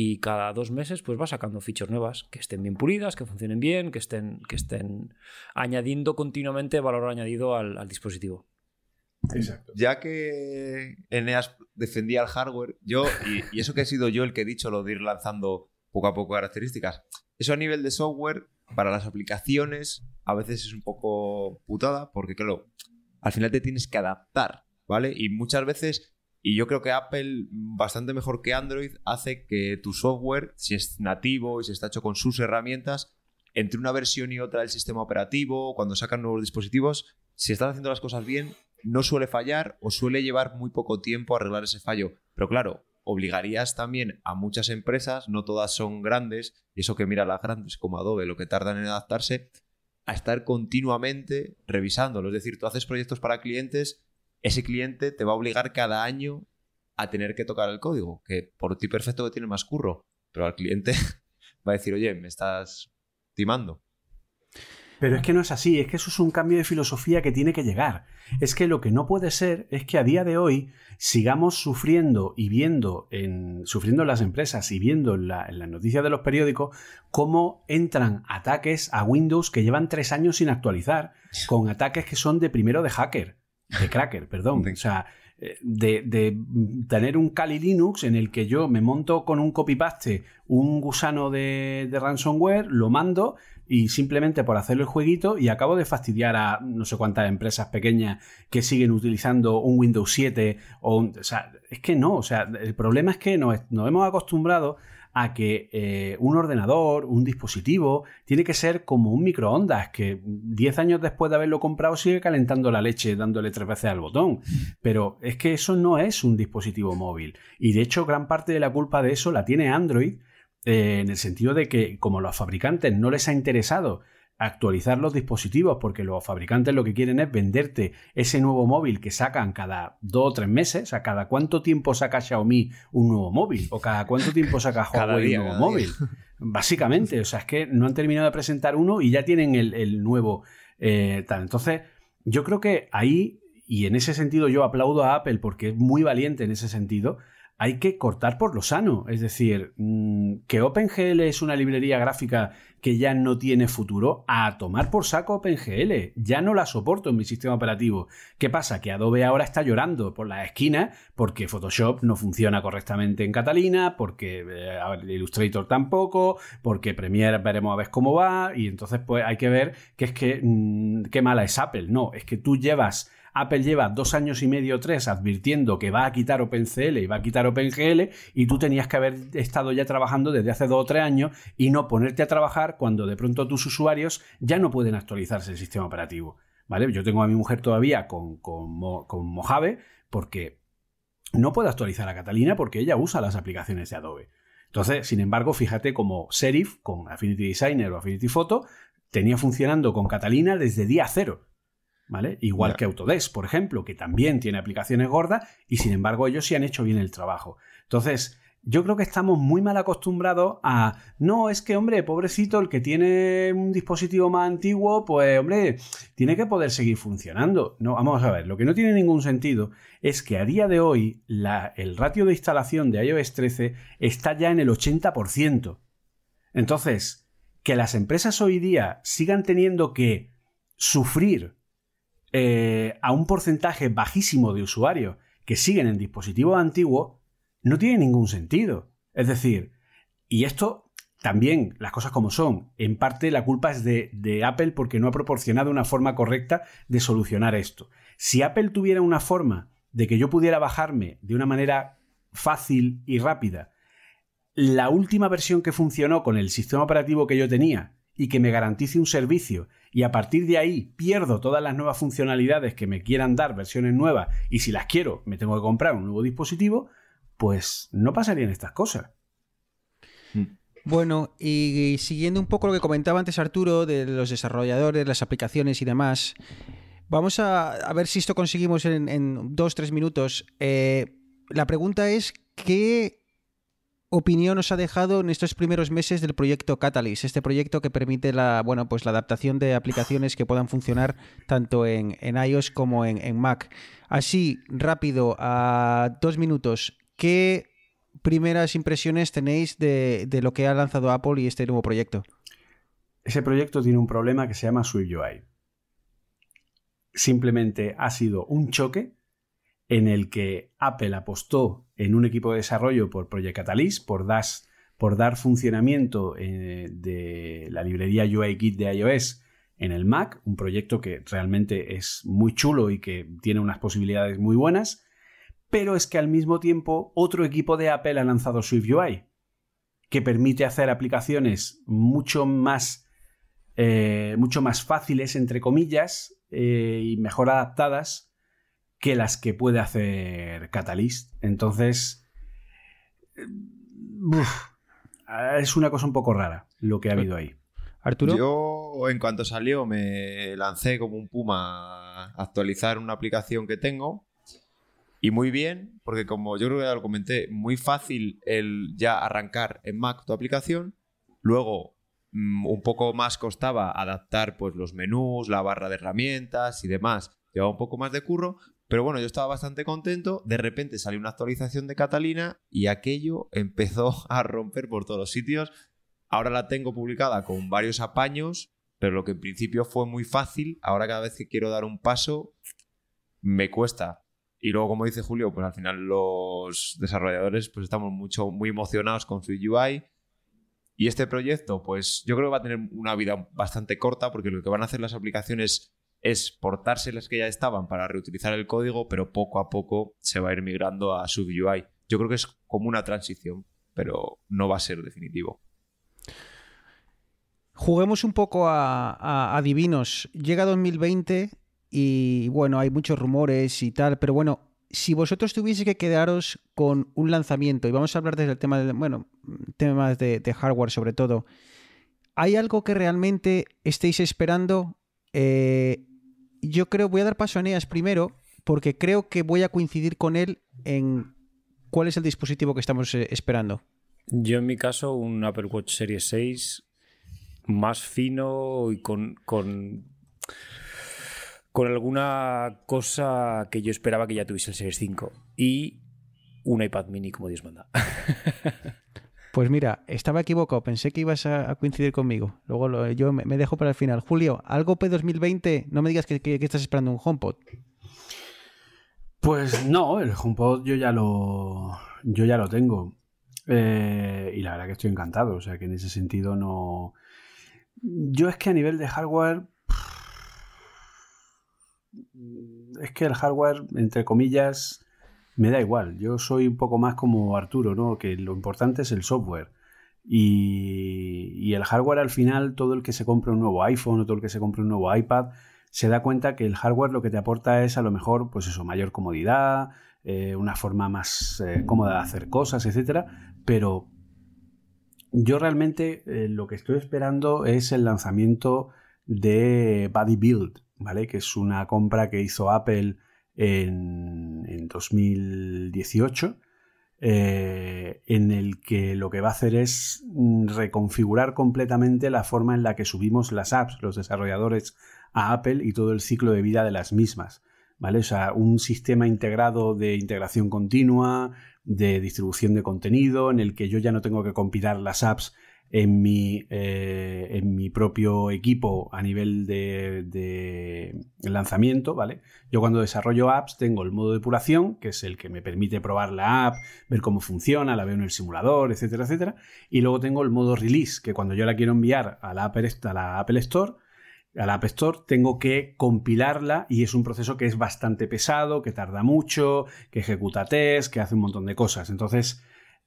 y cada dos meses pues vas sacando features nuevas que estén bien pulidas, que funcionen bien, que estén, que estén añadiendo continuamente valor añadido al, al dispositivo. Exacto. Ya que Eneas defendía el hardware, yo, y, y eso que he sido yo el que he dicho lo de ir lanzando poco a poco características, eso a nivel de software, para las aplicaciones, a veces es un poco putada, porque claro, al final te tienes que adaptar, ¿vale? Y muchas veces, y yo creo que Apple, bastante mejor que Android, hace que tu software, si es nativo y si está hecho con sus herramientas, entre una versión y otra del sistema operativo, cuando sacan nuevos dispositivos, si estás haciendo las cosas bien, no suele fallar o suele llevar muy poco tiempo arreglar ese fallo. Pero claro, obligarías también a muchas empresas, no todas son grandes, y eso que mira las grandes como Adobe, lo que tardan en adaptarse, a estar continuamente revisándolo. Es decir, tú haces proyectos para clientes, ese cliente te va a obligar cada año a tener que tocar el código, que por ti perfecto que tiene más curro, pero al cliente va a decir, oye, me estás timando. Pero es que no es así, es que eso es un cambio de filosofía que tiene que llegar. Es que lo que no puede ser es que a día de hoy sigamos sufriendo y viendo en sufriendo en las empresas y viendo en, la- en las noticias de los periódicos cómo entran ataques a Windows que llevan tres años sin actualizar, con ataques que son de primero de hacker, de cracker, perdón. O sea, eh, de, de tener un Kali Linux en el que yo me monto con un copy-paste un gusano de, de ransomware, lo mando y simplemente por hacer el jueguito y acabo de fastidiar a no sé cuántas empresas pequeñas que siguen utilizando un Windows 7 o un, o sea, es que no, o sea, el problema es que nos, nos hemos acostumbrado a que eh, un ordenador, un dispositivo, tiene que ser como un microondas, que 10 años después de haberlo comprado sigue calentando la leche dándole tres veces al botón. Pero es que eso no es un dispositivo móvil. Y de hecho, gran parte de la culpa de eso la tiene Android, eh, en el sentido de que como los fabricantes no les ha interesado actualizar los dispositivos porque los fabricantes lo que quieren es venderte ese nuevo móvil que sacan cada dos o tres meses, o sea, cada cuánto tiempo saca Xiaomi un nuevo móvil o cada cuánto tiempo saca Huawei día, un nuevo móvil. Básicamente, o sea, es que no han terminado de presentar uno y ya tienen el, el nuevo eh, tal. Entonces, yo creo que ahí, y en ese sentido yo aplaudo a Apple porque es muy valiente en ese sentido, hay que cortar por lo sano. Es decir, mm, que OpenGL es una librería gráfica que ya no tiene futuro, a tomar por saco OpenGL. Ya no la soporto en mi sistema operativo. ¿Qué pasa? Que Adobe ahora está llorando por las esquinas porque Photoshop no funciona correctamente en Catalina, porque eh, Illustrator tampoco, porque Premiere veremos a ver cómo va, y entonces pues hay que ver que es que mm, qué mala es Apple. No, es que tú llevas Apple lleva dos años y medio o tres advirtiendo que va a quitar OpenCL y va a quitar OpenGL y tú tenías que haber estado ya trabajando desde hace dos o tres años y no ponerte a trabajar cuando de pronto tus usuarios ya no pueden actualizarse el sistema operativo. ¿Vale? Yo tengo a mi mujer todavía con, con, con Mojave porque no puede actualizar a Catalina porque ella usa las aplicaciones de Adobe. Entonces, sin embargo, fíjate como Serif con Affinity Designer o Affinity Photo tenía funcionando con Catalina desde día cero. ¿Vale? Igual que Autodesk, por ejemplo, que también tiene aplicaciones gordas y sin embargo ellos sí han hecho bien el trabajo. Entonces, yo creo que estamos muy mal acostumbrados a, no, es que, hombre, pobrecito, el que tiene un dispositivo más antiguo, pues, hombre, tiene que poder seguir funcionando. No, vamos a ver, lo que no tiene ningún sentido es que a día de hoy el ratio de instalación de iOS 13 está ya en el 80%. Entonces, que las empresas hoy día sigan teniendo que sufrir eh, a un porcentaje bajísimo de usuarios que siguen en dispositivos antiguos, no tiene ningún sentido. Es decir, y esto también, las cosas como son, en parte la culpa es de, de, Apple porque no ha proporcionado una forma correcta de solucionar esto. Si Apple tuviera una forma de que yo pudiera bajarme de una manera fácil y rápida la última versión que funcionó con el sistema operativo que yo tenía y que me garantice un servicio y a partir de ahí pierdo todas las nuevas funcionalidades que me quieran dar versiones nuevas y si las quiero me tengo que comprar un nuevo dispositivo, pues no pasarían estas cosas. Mm. Bueno, y, siguiendo un poco lo que comentaba antes Arturo de los desarrolladores, las aplicaciones y demás, vamos a, ver si esto conseguimos en, dos, tres minutos. Eh, la pregunta es, ¿qué opinión os ha dejado en estos primeros meses del proyecto Catalyst, este proyecto que permite la, bueno, pues la adaptación de aplicaciones que puedan funcionar tanto en, iOS como en, Mac. Así, rápido, a dos minutos, ¿qué primeras impresiones tenéis de, de lo que ha lanzado Apple y este nuevo proyecto? Ese proyecto tiene un problema que se llama SwiftUI. Simplemente ha sido un choque en el que Apple apostó en un equipo de desarrollo por Project Catalyst, por, por dar funcionamiento eh, de la librería UIKit de iOS en el Mac, un proyecto que realmente es muy chulo y que tiene unas posibilidades muy buenas, pero es que al mismo tiempo otro equipo de Apple ha lanzado SwiftUI, que permite hacer aplicaciones mucho más, eh, mucho más fáciles, entre comillas, eh, y mejor adaptadas que las que puede hacer Catalyst. Entonces, es una cosa un poco rara lo que ha habido ahí. Arturo. Yo, en cuanto salió, me lancé como un puma a actualizar una aplicación que tengo. Y muy bien, porque como yo creo que ya lo comenté, muy fácil el ya arrancar en Mac tu aplicación. Luego, mm, un poco más costaba adaptar pues, los menús, la barra de herramientas y demás. Llevaba un poco más de curro, pero bueno, yo estaba bastante contento. De repente salió una actualización de Catalina y aquello empezó a romper por todos los sitios. Ahora la tengo publicada con varios apaños, pero lo que en principio fue muy fácil, ahora cada vez que quiero dar un paso, me cuesta. Y luego, como dice Julio, pues al final los desarrolladores pues estamos mucho, muy emocionados con su UI. Y este proyecto, pues yo creo que va a tener una vida bastante corta porque lo que van a hacer las aplicaciones es portarse las que ya estaban para reutilizar el código, pero poco a poco se va a ir migrando a SubUI. Yo creo que es como una transición, pero no va a ser definitivo. Juguemos un poco a, adivinos. Llega 2020 y bueno, hay muchos rumores y tal, pero bueno, si vosotros tuviese que quedaros con un lanzamiento, y vamos a hablar desde el tema de, bueno, temas de, de hardware sobre todo, ¿hay algo que realmente estéis esperando? Eh, yo creo, voy a dar paso a Eneas primero, porque creo que voy a coincidir con él en cuál es el dispositivo que estamos eh, esperando. Yo en mi caso, un Apple Watch Series 6 más fino y con, con, con alguna cosa que yo esperaba que ya tuviese el Series 5. Y un iPad mini como Dios manda. Pues mira, estaba equivocado, pensé que ibas a, coincidir conmigo. Luego yo me, dejo para el final. Julio, algo P2020, no me digas que, estás esperando un HomePod. Pues no, el HomePod yo ya lo, yo ya lo tengo. Eh, y la verdad que estoy encantado. O sea que en ese sentido no. Yo es que a nivel de hardware. Es que el hardware, entre comillas, me da igual. Yo soy un poco más como Arturo, ¿no? Que lo importante es el software. Y, el hardware al final, todo el que se compre un nuevo iPhone o todo el que se compre un nuevo iPad, se da cuenta que el hardware lo que te aporta es a lo mejor, pues eso, mayor comodidad, eh, una forma más eh, cómoda de hacer cosas, etcétera. Pero yo realmente eh, lo que estoy esperando es el lanzamiento de Buddy Build, ¿vale? Que es una compra que hizo Apple en, 2018 eh, en el que lo que va a hacer es mm, reconfigurar completamente la forma en la que subimos las apps, los desarrolladores, a Apple y todo el ciclo de vida de las mismas. ¿Vale? O sea, un sistema integrado de integración continua, de distribución de contenido, en el que yo ya no tengo que compilar las apps en mi, eh, en mi propio equipo a nivel de, de, lanzamiento, ¿vale? Yo cuando desarrollo apps tengo el modo de depuración, que es el que me permite probar la app, ver cómo funciona, la veo en el simulador, etcétera, etcétera. Y luego tengo el modo release, que cuando yo la quiero enviar a la Apple, a la Apple Store, a la App Store, tengo que compilarla y es un proceso que es bastante pesado, que tarda mucho, que ejecuta test, que hace un montón de cosas. Entonces,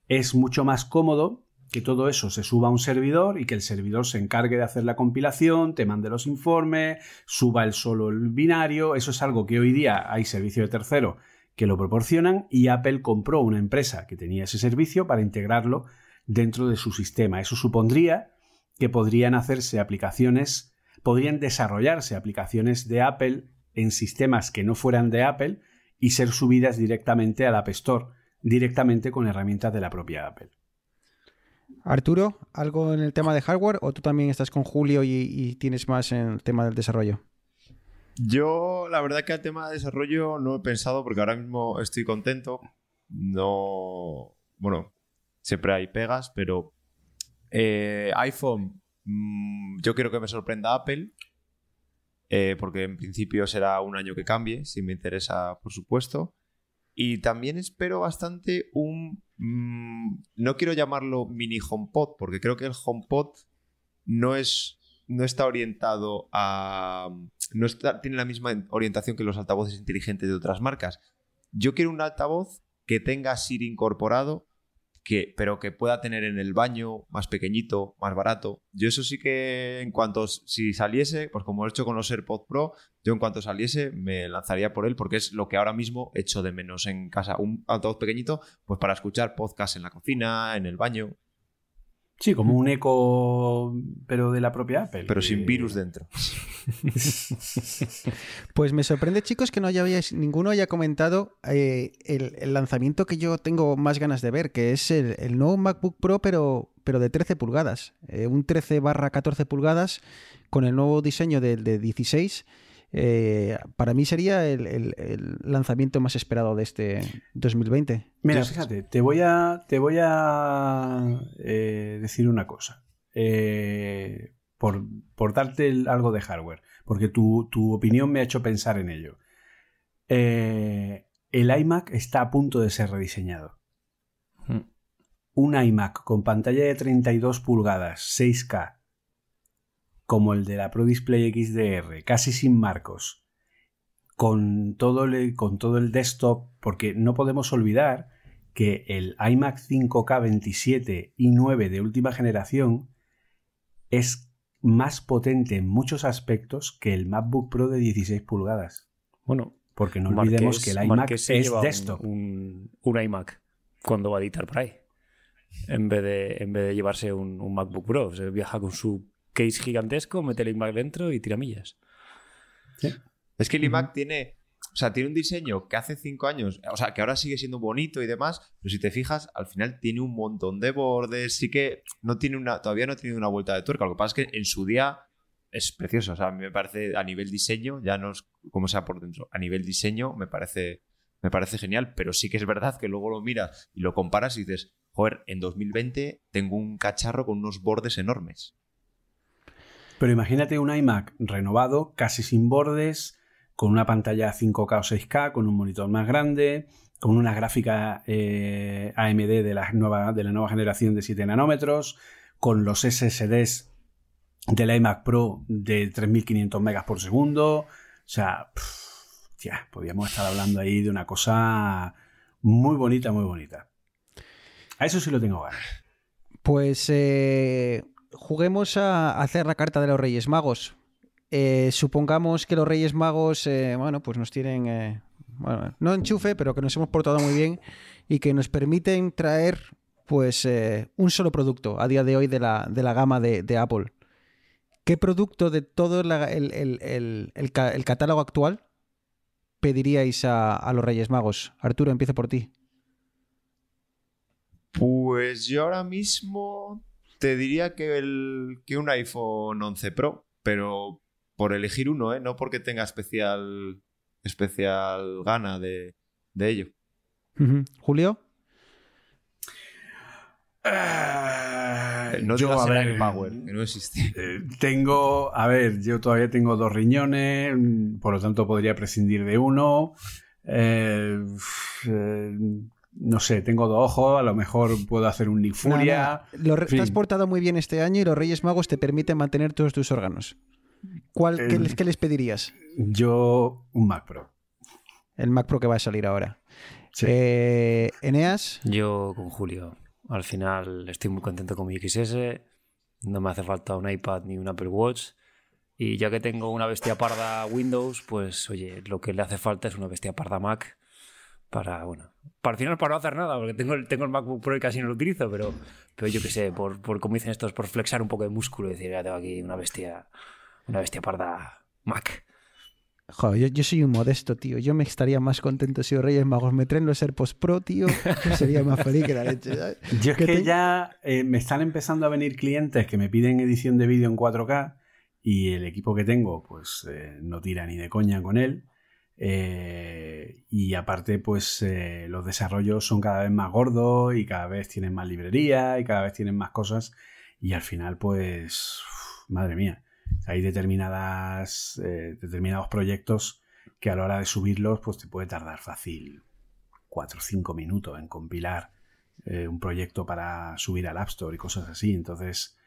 es mucho más cómodo que todo eso se suba a un servidor y que el servidor se encargue de hacer la compilación, te mande los informes, suba el solo el binario. Eso es algo que hoy día hay servicio de tercero que lo proporcionan y Apple compró una empresa que tenía ese servicio para integrarlo dentro de su sistema. Eso supondría que podrían hacerse aplicaciones, podrían desarrollarse aplicaciones de Apple en sistemas que no fueran de Apple y ser subidas directamente al App Store, directamente con herramientas de la propia Apple. Arturo, ¿algo en el tema de hardware o tú también estás con Julio y, tienes más en el tema del desarrollo? Yo, la verdad que el tema de desarrollo no he pensado porque ahora mismo estoy contento. No. Bueno, siempre hay pegas, pero. Eh, iPhone, mm, yo quiero que me sorprenda Apple. Eh, porque en principio será un año que cambie, si me interesa, por supuesto. Y también espero bastante un... Mm, no quiero llamarlo mini HomePod, porque creo que el HomePod no es... No está orientado a... No tiene la misma orientación que los altavoces inteligentes de otras marcas. Yo quiero un altavoz que tenga Siri incorporado que, pero que pueda tener en el baño más pequeñito, más barato. Yo eso sí que en cuanto si saliese, pues como he hecho con los AirPods Pro, yo en cuanto saliese me lanzaría por él porque es lo que ahora mismo echo de menos en casa. Un altavoz pequeñito, pues para escuchar podcast en la cocina, en el baño. Sí, como un eco, pero de la propia Apple. Pero sin virus dentro. pues me sorprende, chicos, que no haya, ninguno haya comentado eh, el, lanzamiento que yo tengo más ganas de ver, que es el, nuevo MacBook Pro, pero, pero de 13 pulgadas. Eh, un 13 barra 14 pulgadas con el nuevo diseño del de 16 eh, para mí sería el, lanzamiento más esperado de este 2020. Mira, fíjate, te voy a, te voy a eh, decir una cosa. Eh, por, por, darte algo de hardware, porque tu, tu, opinión me ha hecho pensar en ello. el iMac está a punto de ser rediseñado. Hmm. Un iMac con pantalla de 32 pulgadas, 6K, como el de la Pro Display XDR, casi sin marcos, con todo el, con todo el desktop, porque no podemos olvidar que el iMac 5K 27 y 9 de última generación es más potente en muchos aspectos que el MacBook Pro de 16 pulgadas. Bueno, porque no olvidemos que el iMac es desktop. Un, iMac cuando va a editar por ahí. En vez de, en vez de llevarse un, un MacBook Pro, se viaja con su case gigantesco, mete el iMac dentro y tiramillas. Es que el iMac tiene, o sea, tiene un diseño que hace cinco años, o sea, que ahora sigue siendo bonito y demás, pero si te fijas, al final tiene un montón de bordes, sí que no tiene una, todavía no ha tenido una vuelta de tuerca. Lo que pasa es que en su día es precioso. O sea, a mí me parece a nivel diseño, ya no es como sea por dentro, a nivel diseño me parece, me parece genial, pero sí que es verdad que luego lo miras y lo comparas y dices, joder, en 2020 tengo un cacharro con unos bordes enormes. Pero imagínate un iMac renovado, casi sin bordes, con una pantalla 5K o 6K, con un monitor más grande, con una gráfica eh, AMD de la, nueva, de la nueva generación de 7 nanómetros, con los SSDs del iMac Pro de 3500 megas por segundo. O sea, ya, podríamos estar hablando ahí de una cosa muy bonita, muy bonita. A eso sí lo tengo ganas. Pues eh, juguemos a hacer la carta de los Reyes Magos. Eh, supongamos que los Reyes Magos, eh, bueno, pues nos tienen, eh, no enchufe, pero que nos hemos portado muy bien y que nos permiten traer, pues, un solo producto a día de hoy de la, de la gama de, Apple. ¿Qué producto de todo el, catálogo actual pediríais a, a los Reyes Magos? Arturo, empiezo por ti. Pues yo ahora mismo te diría que, el, que un iPhone 11 Pro, pero por elegir uno, ¿eh? no porque tenga especial, especial gana de, de ello. Julio. Eh, No yo, a ver, AirPower, que no existe. eh, tengo, a ver, yo todavía tengo dos riñones, por lo tanto podría prescindir de uno. Eh, eh, no sé, tengo dos ojos, a lo mejor puedo hacer un Nick Furia. Lo re- En fin. Te has portado muy bien este año y los Reyes Magos te permiten mantener todos tus órganos. ¿Cuál, qué, les, qué les pedirías? Yo, un Mac Pro. El Mac Pro que va a salir ahora. Sí. Eh, Eneas. Yo con Julio. Al final estoy muy contento con mi XS. No me hace falta un iPad ni un Apple Watch. Y ya que tengo una bestia parda Windows, pues oye, lo que le hace falta es una bestia parda Mac. Para, bueno, para al final para no hacer nada, porque tengo el, tengo el MacBook Pro y casi no lo utilizo, pero, pero yo qué sé, por, por como dicen estos, por flexar un poco de músculo y decir, ya tengo aquí una bestia, una bestia parda Mac. Joder, yo, yo soy un modesto, tío. Yo me estaría más contento si los Reyes Magos me traen los AirPods Pro, tío. Yo sería más feliz que la leche. ¿sabes? Yo es ¿Qué que te- ya eh, me están empezando a venir clientes que me piden edición de vídeo en 4K y el equipo que tengo pues eh, no tira ni de coña con él. Eh, y aparte pues eh, los desarrollos son cada vez más gordos y cada vez tienen más librería y cada vez tienen más cosas y al final pues madre mía hay determinadas eh, determinados proyectos que a la hora de subirlos pues te puede tardar fácil 4 o 5 minutos en compilar un proyecto para subir al App Store y cosas así. Entonces,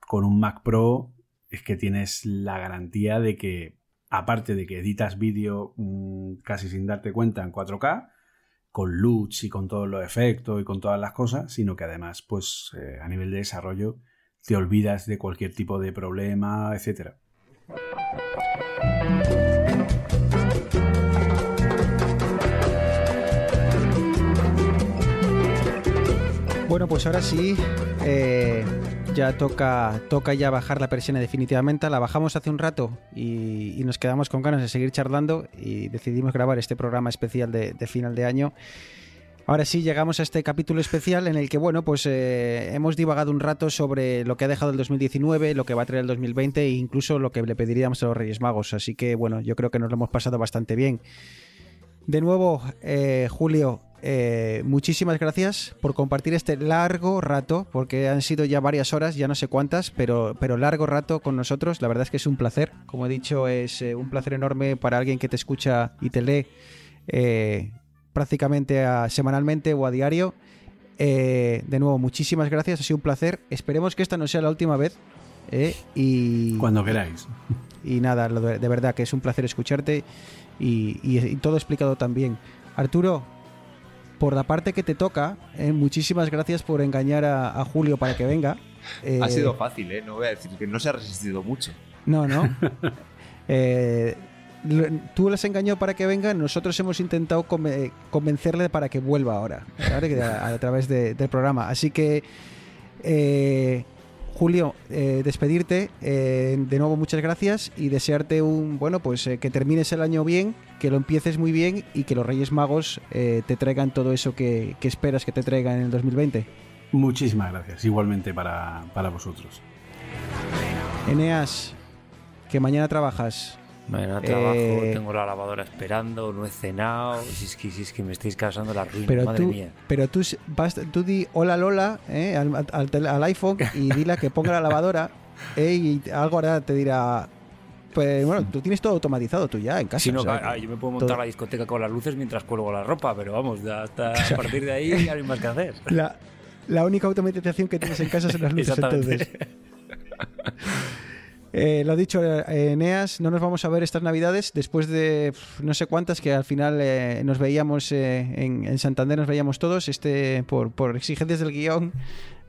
con un Mac Pro es que tienes la garantía de que, aparte de que editas vídeo mm, casi sin darte cuenta en 4K, con LUTs y con todos los efectos y con todas las cosas, sino que además, pues eh, a nivel de desarrollo, te olvidas de cualquier tipo de problema, etcétera. Bueno, pues ahora sí, eh, ya toca, toca ya bajar la persiana definitivamente. La bajamos hace un rato y, nos quedamos con ganas de seguir charlando y decidimos grabar este programa especial de, de final de año. Ahora sí, llegamos a este capítulo especial en el que, bueno, pues eh, hemos divagado un rato sobre lo que ha dejado el 2019, lo que va a traer el 2020 e incluso lo que le pediríamos a los Reyes Magos. Así que, bueno, yo creo que nos lo hemos pasado bastante bien. De nuevo, eh, Julio, eh, muchísimas gracias por compartir este largo rato, porque han sido ya varias horas, ya no sé cuántas, pero, pero largo rato con nosotros. La verdad es que es un placer. Como he dicho, es eh, un placer enorme para alguien que te escucha y te lee eh, prácticamente a- semanalmente o a diario. Eh, de nuevo, muchísimas gracias, ha sido un placer. Esperemos que esta no sea la última vez. y, Cuando queráis. y nada, de, de verdad que es un placer escucharte y, y- y todo explicado también. Arturo, por la parte que te toca, eh, muchísimas gracias por engañar a, a Julio para que venga. Eh, Ha sido fácil, ¿eh? No voy a decir que no se ha resistido mucho. No, no. Eh, lo- tú les engañó para que venga, nosotros hemos intentado conve- convencerle para que vuelva ahora, ¿vale? A, a través de- del programa. Así que, eh, Julio, eh, despedirte. eh, de nuevo, muchas gracias y desearte un, bueno, pues eh, que termines el año bien, que lo empieces muy bien y que los Reyes Magos eh, te traigan todo eso que, que esperas que te traigan en el 2020. Muchísimas gracias, igualmente para, para vosotros. Eneas, que mañana trabajas. Mañana trabajo, Eh, tengo la lavadora esperando, no he cenado. Si es que, si es que me estáis causando la ruina, Pero madre tú, mía. pero tú, vas, tú di hola Lola eh, al, al iPhone y dile que ponga la lavadora eh, y algo ahora te dirá. Pues bueno, tú tienes todo automatizado tú ya en casa. Si no, o sea ah, que- yo me puedo montar todo- la discoteca con las luces mientras cuelgo la ropa, pero vamos, hasta a partir de ahí ya no hay más que hacer. la, la única automatización que tienes en casa son las luces entonces. Eh, lo dicho, eh, Eneas, no nos vamos a ver estas navidades después de no sé cuántas que al final eh, nos veíamos eh, en, en Santander, nos veíamos todos. Este, por, por exigencias del guion,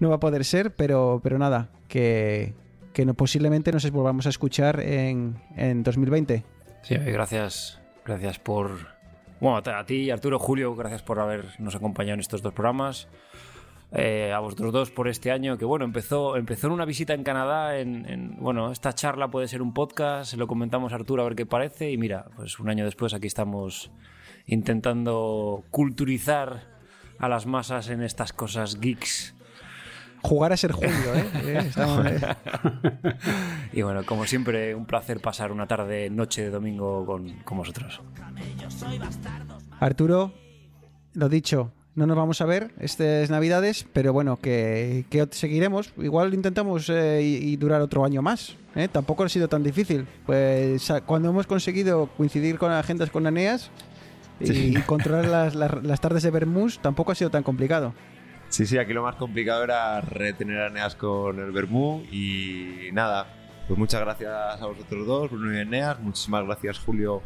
no va a poder ser, pero, pero nada, que, que no, posiblemente nos volvamos a escuchar en, en 2020. Sí, eh, gracias, gracias por... Bueno, a ti, Arturo, Julio, gracias por habernos acompañado en estos dos programas. Eh, a vosotros dos por este año, que bueno, empezó, empezó en una visita en Canadá, en, en- bueno, esta charla puede ser un podcast, lo comentamos a Arturo a ver qué parece, y mira, pues un año después aquí estamos intentando culturizar a las masas en estas cosas geeks. Jugar a ser Julio, ¿eh? Eh, estamos- eh. Y bueno, como siempre, un placer pasar una tarde, noche de domingo con, con vosotros. Arturo, lo dicho, no nos vamos a ver estas navidades, pero bueno, que, que seguiremos. Igual intentamos eh, y, y durar otro año más. ¿eh? Tampoco ha sido tan difícil. Pues cuando hemos conseguido coincidir con agendas con Aneas y, Sí. y controlar las, las- las tardes de Bermús, tampoco ha sido tan complicado. Sí, sí, aquí lo más complicado era retener a Eneas con el Bermú y nada, pues muchas gracias a vosotros dos, Bruno y Eneas, muchísimas gracias Julio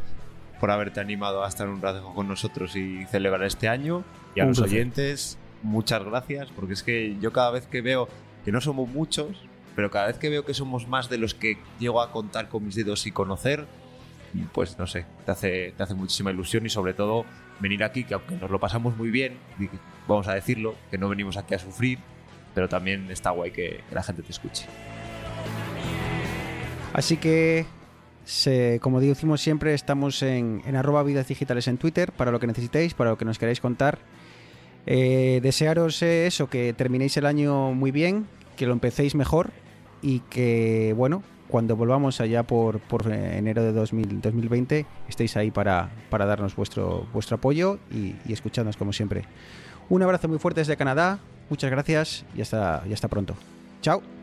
por haberte animado a estar un rato con nosotros y celebrar este año y a Un los placer. oyentes, muchas gracias, porque es que yo cada vez que veo que no somos muchos, pero cada vez que veo que somos más de los que llego a contar con mis dedos y conocer, pues no sé, te hace, te hace muchísima ilusión y sobre todo venir aquí, que aunque nos lo pasamos muy bien, vamos a decirlo, que no venimos aquí a sufrir, pero también está guay que, la gente te escuche. Así que, como decimos siempre, estamos en, en arroba vidas digitales en Twitter para lo que necesitéis, para lo que nos queráis contar. Eh, desearos eh, eso, que terminéis el año muy bien, que lo empecéis mejor y que, bueno, cuando volvamos allá por, eh, enero de 2000 2020, estéis ahí para, para darnos vuestro, vuestro apoyo y, y escuchadnos como siempre. Un abrazo muy fuerte desde Canadá, muchas gracias y hasta, y hasta pronto. Chao.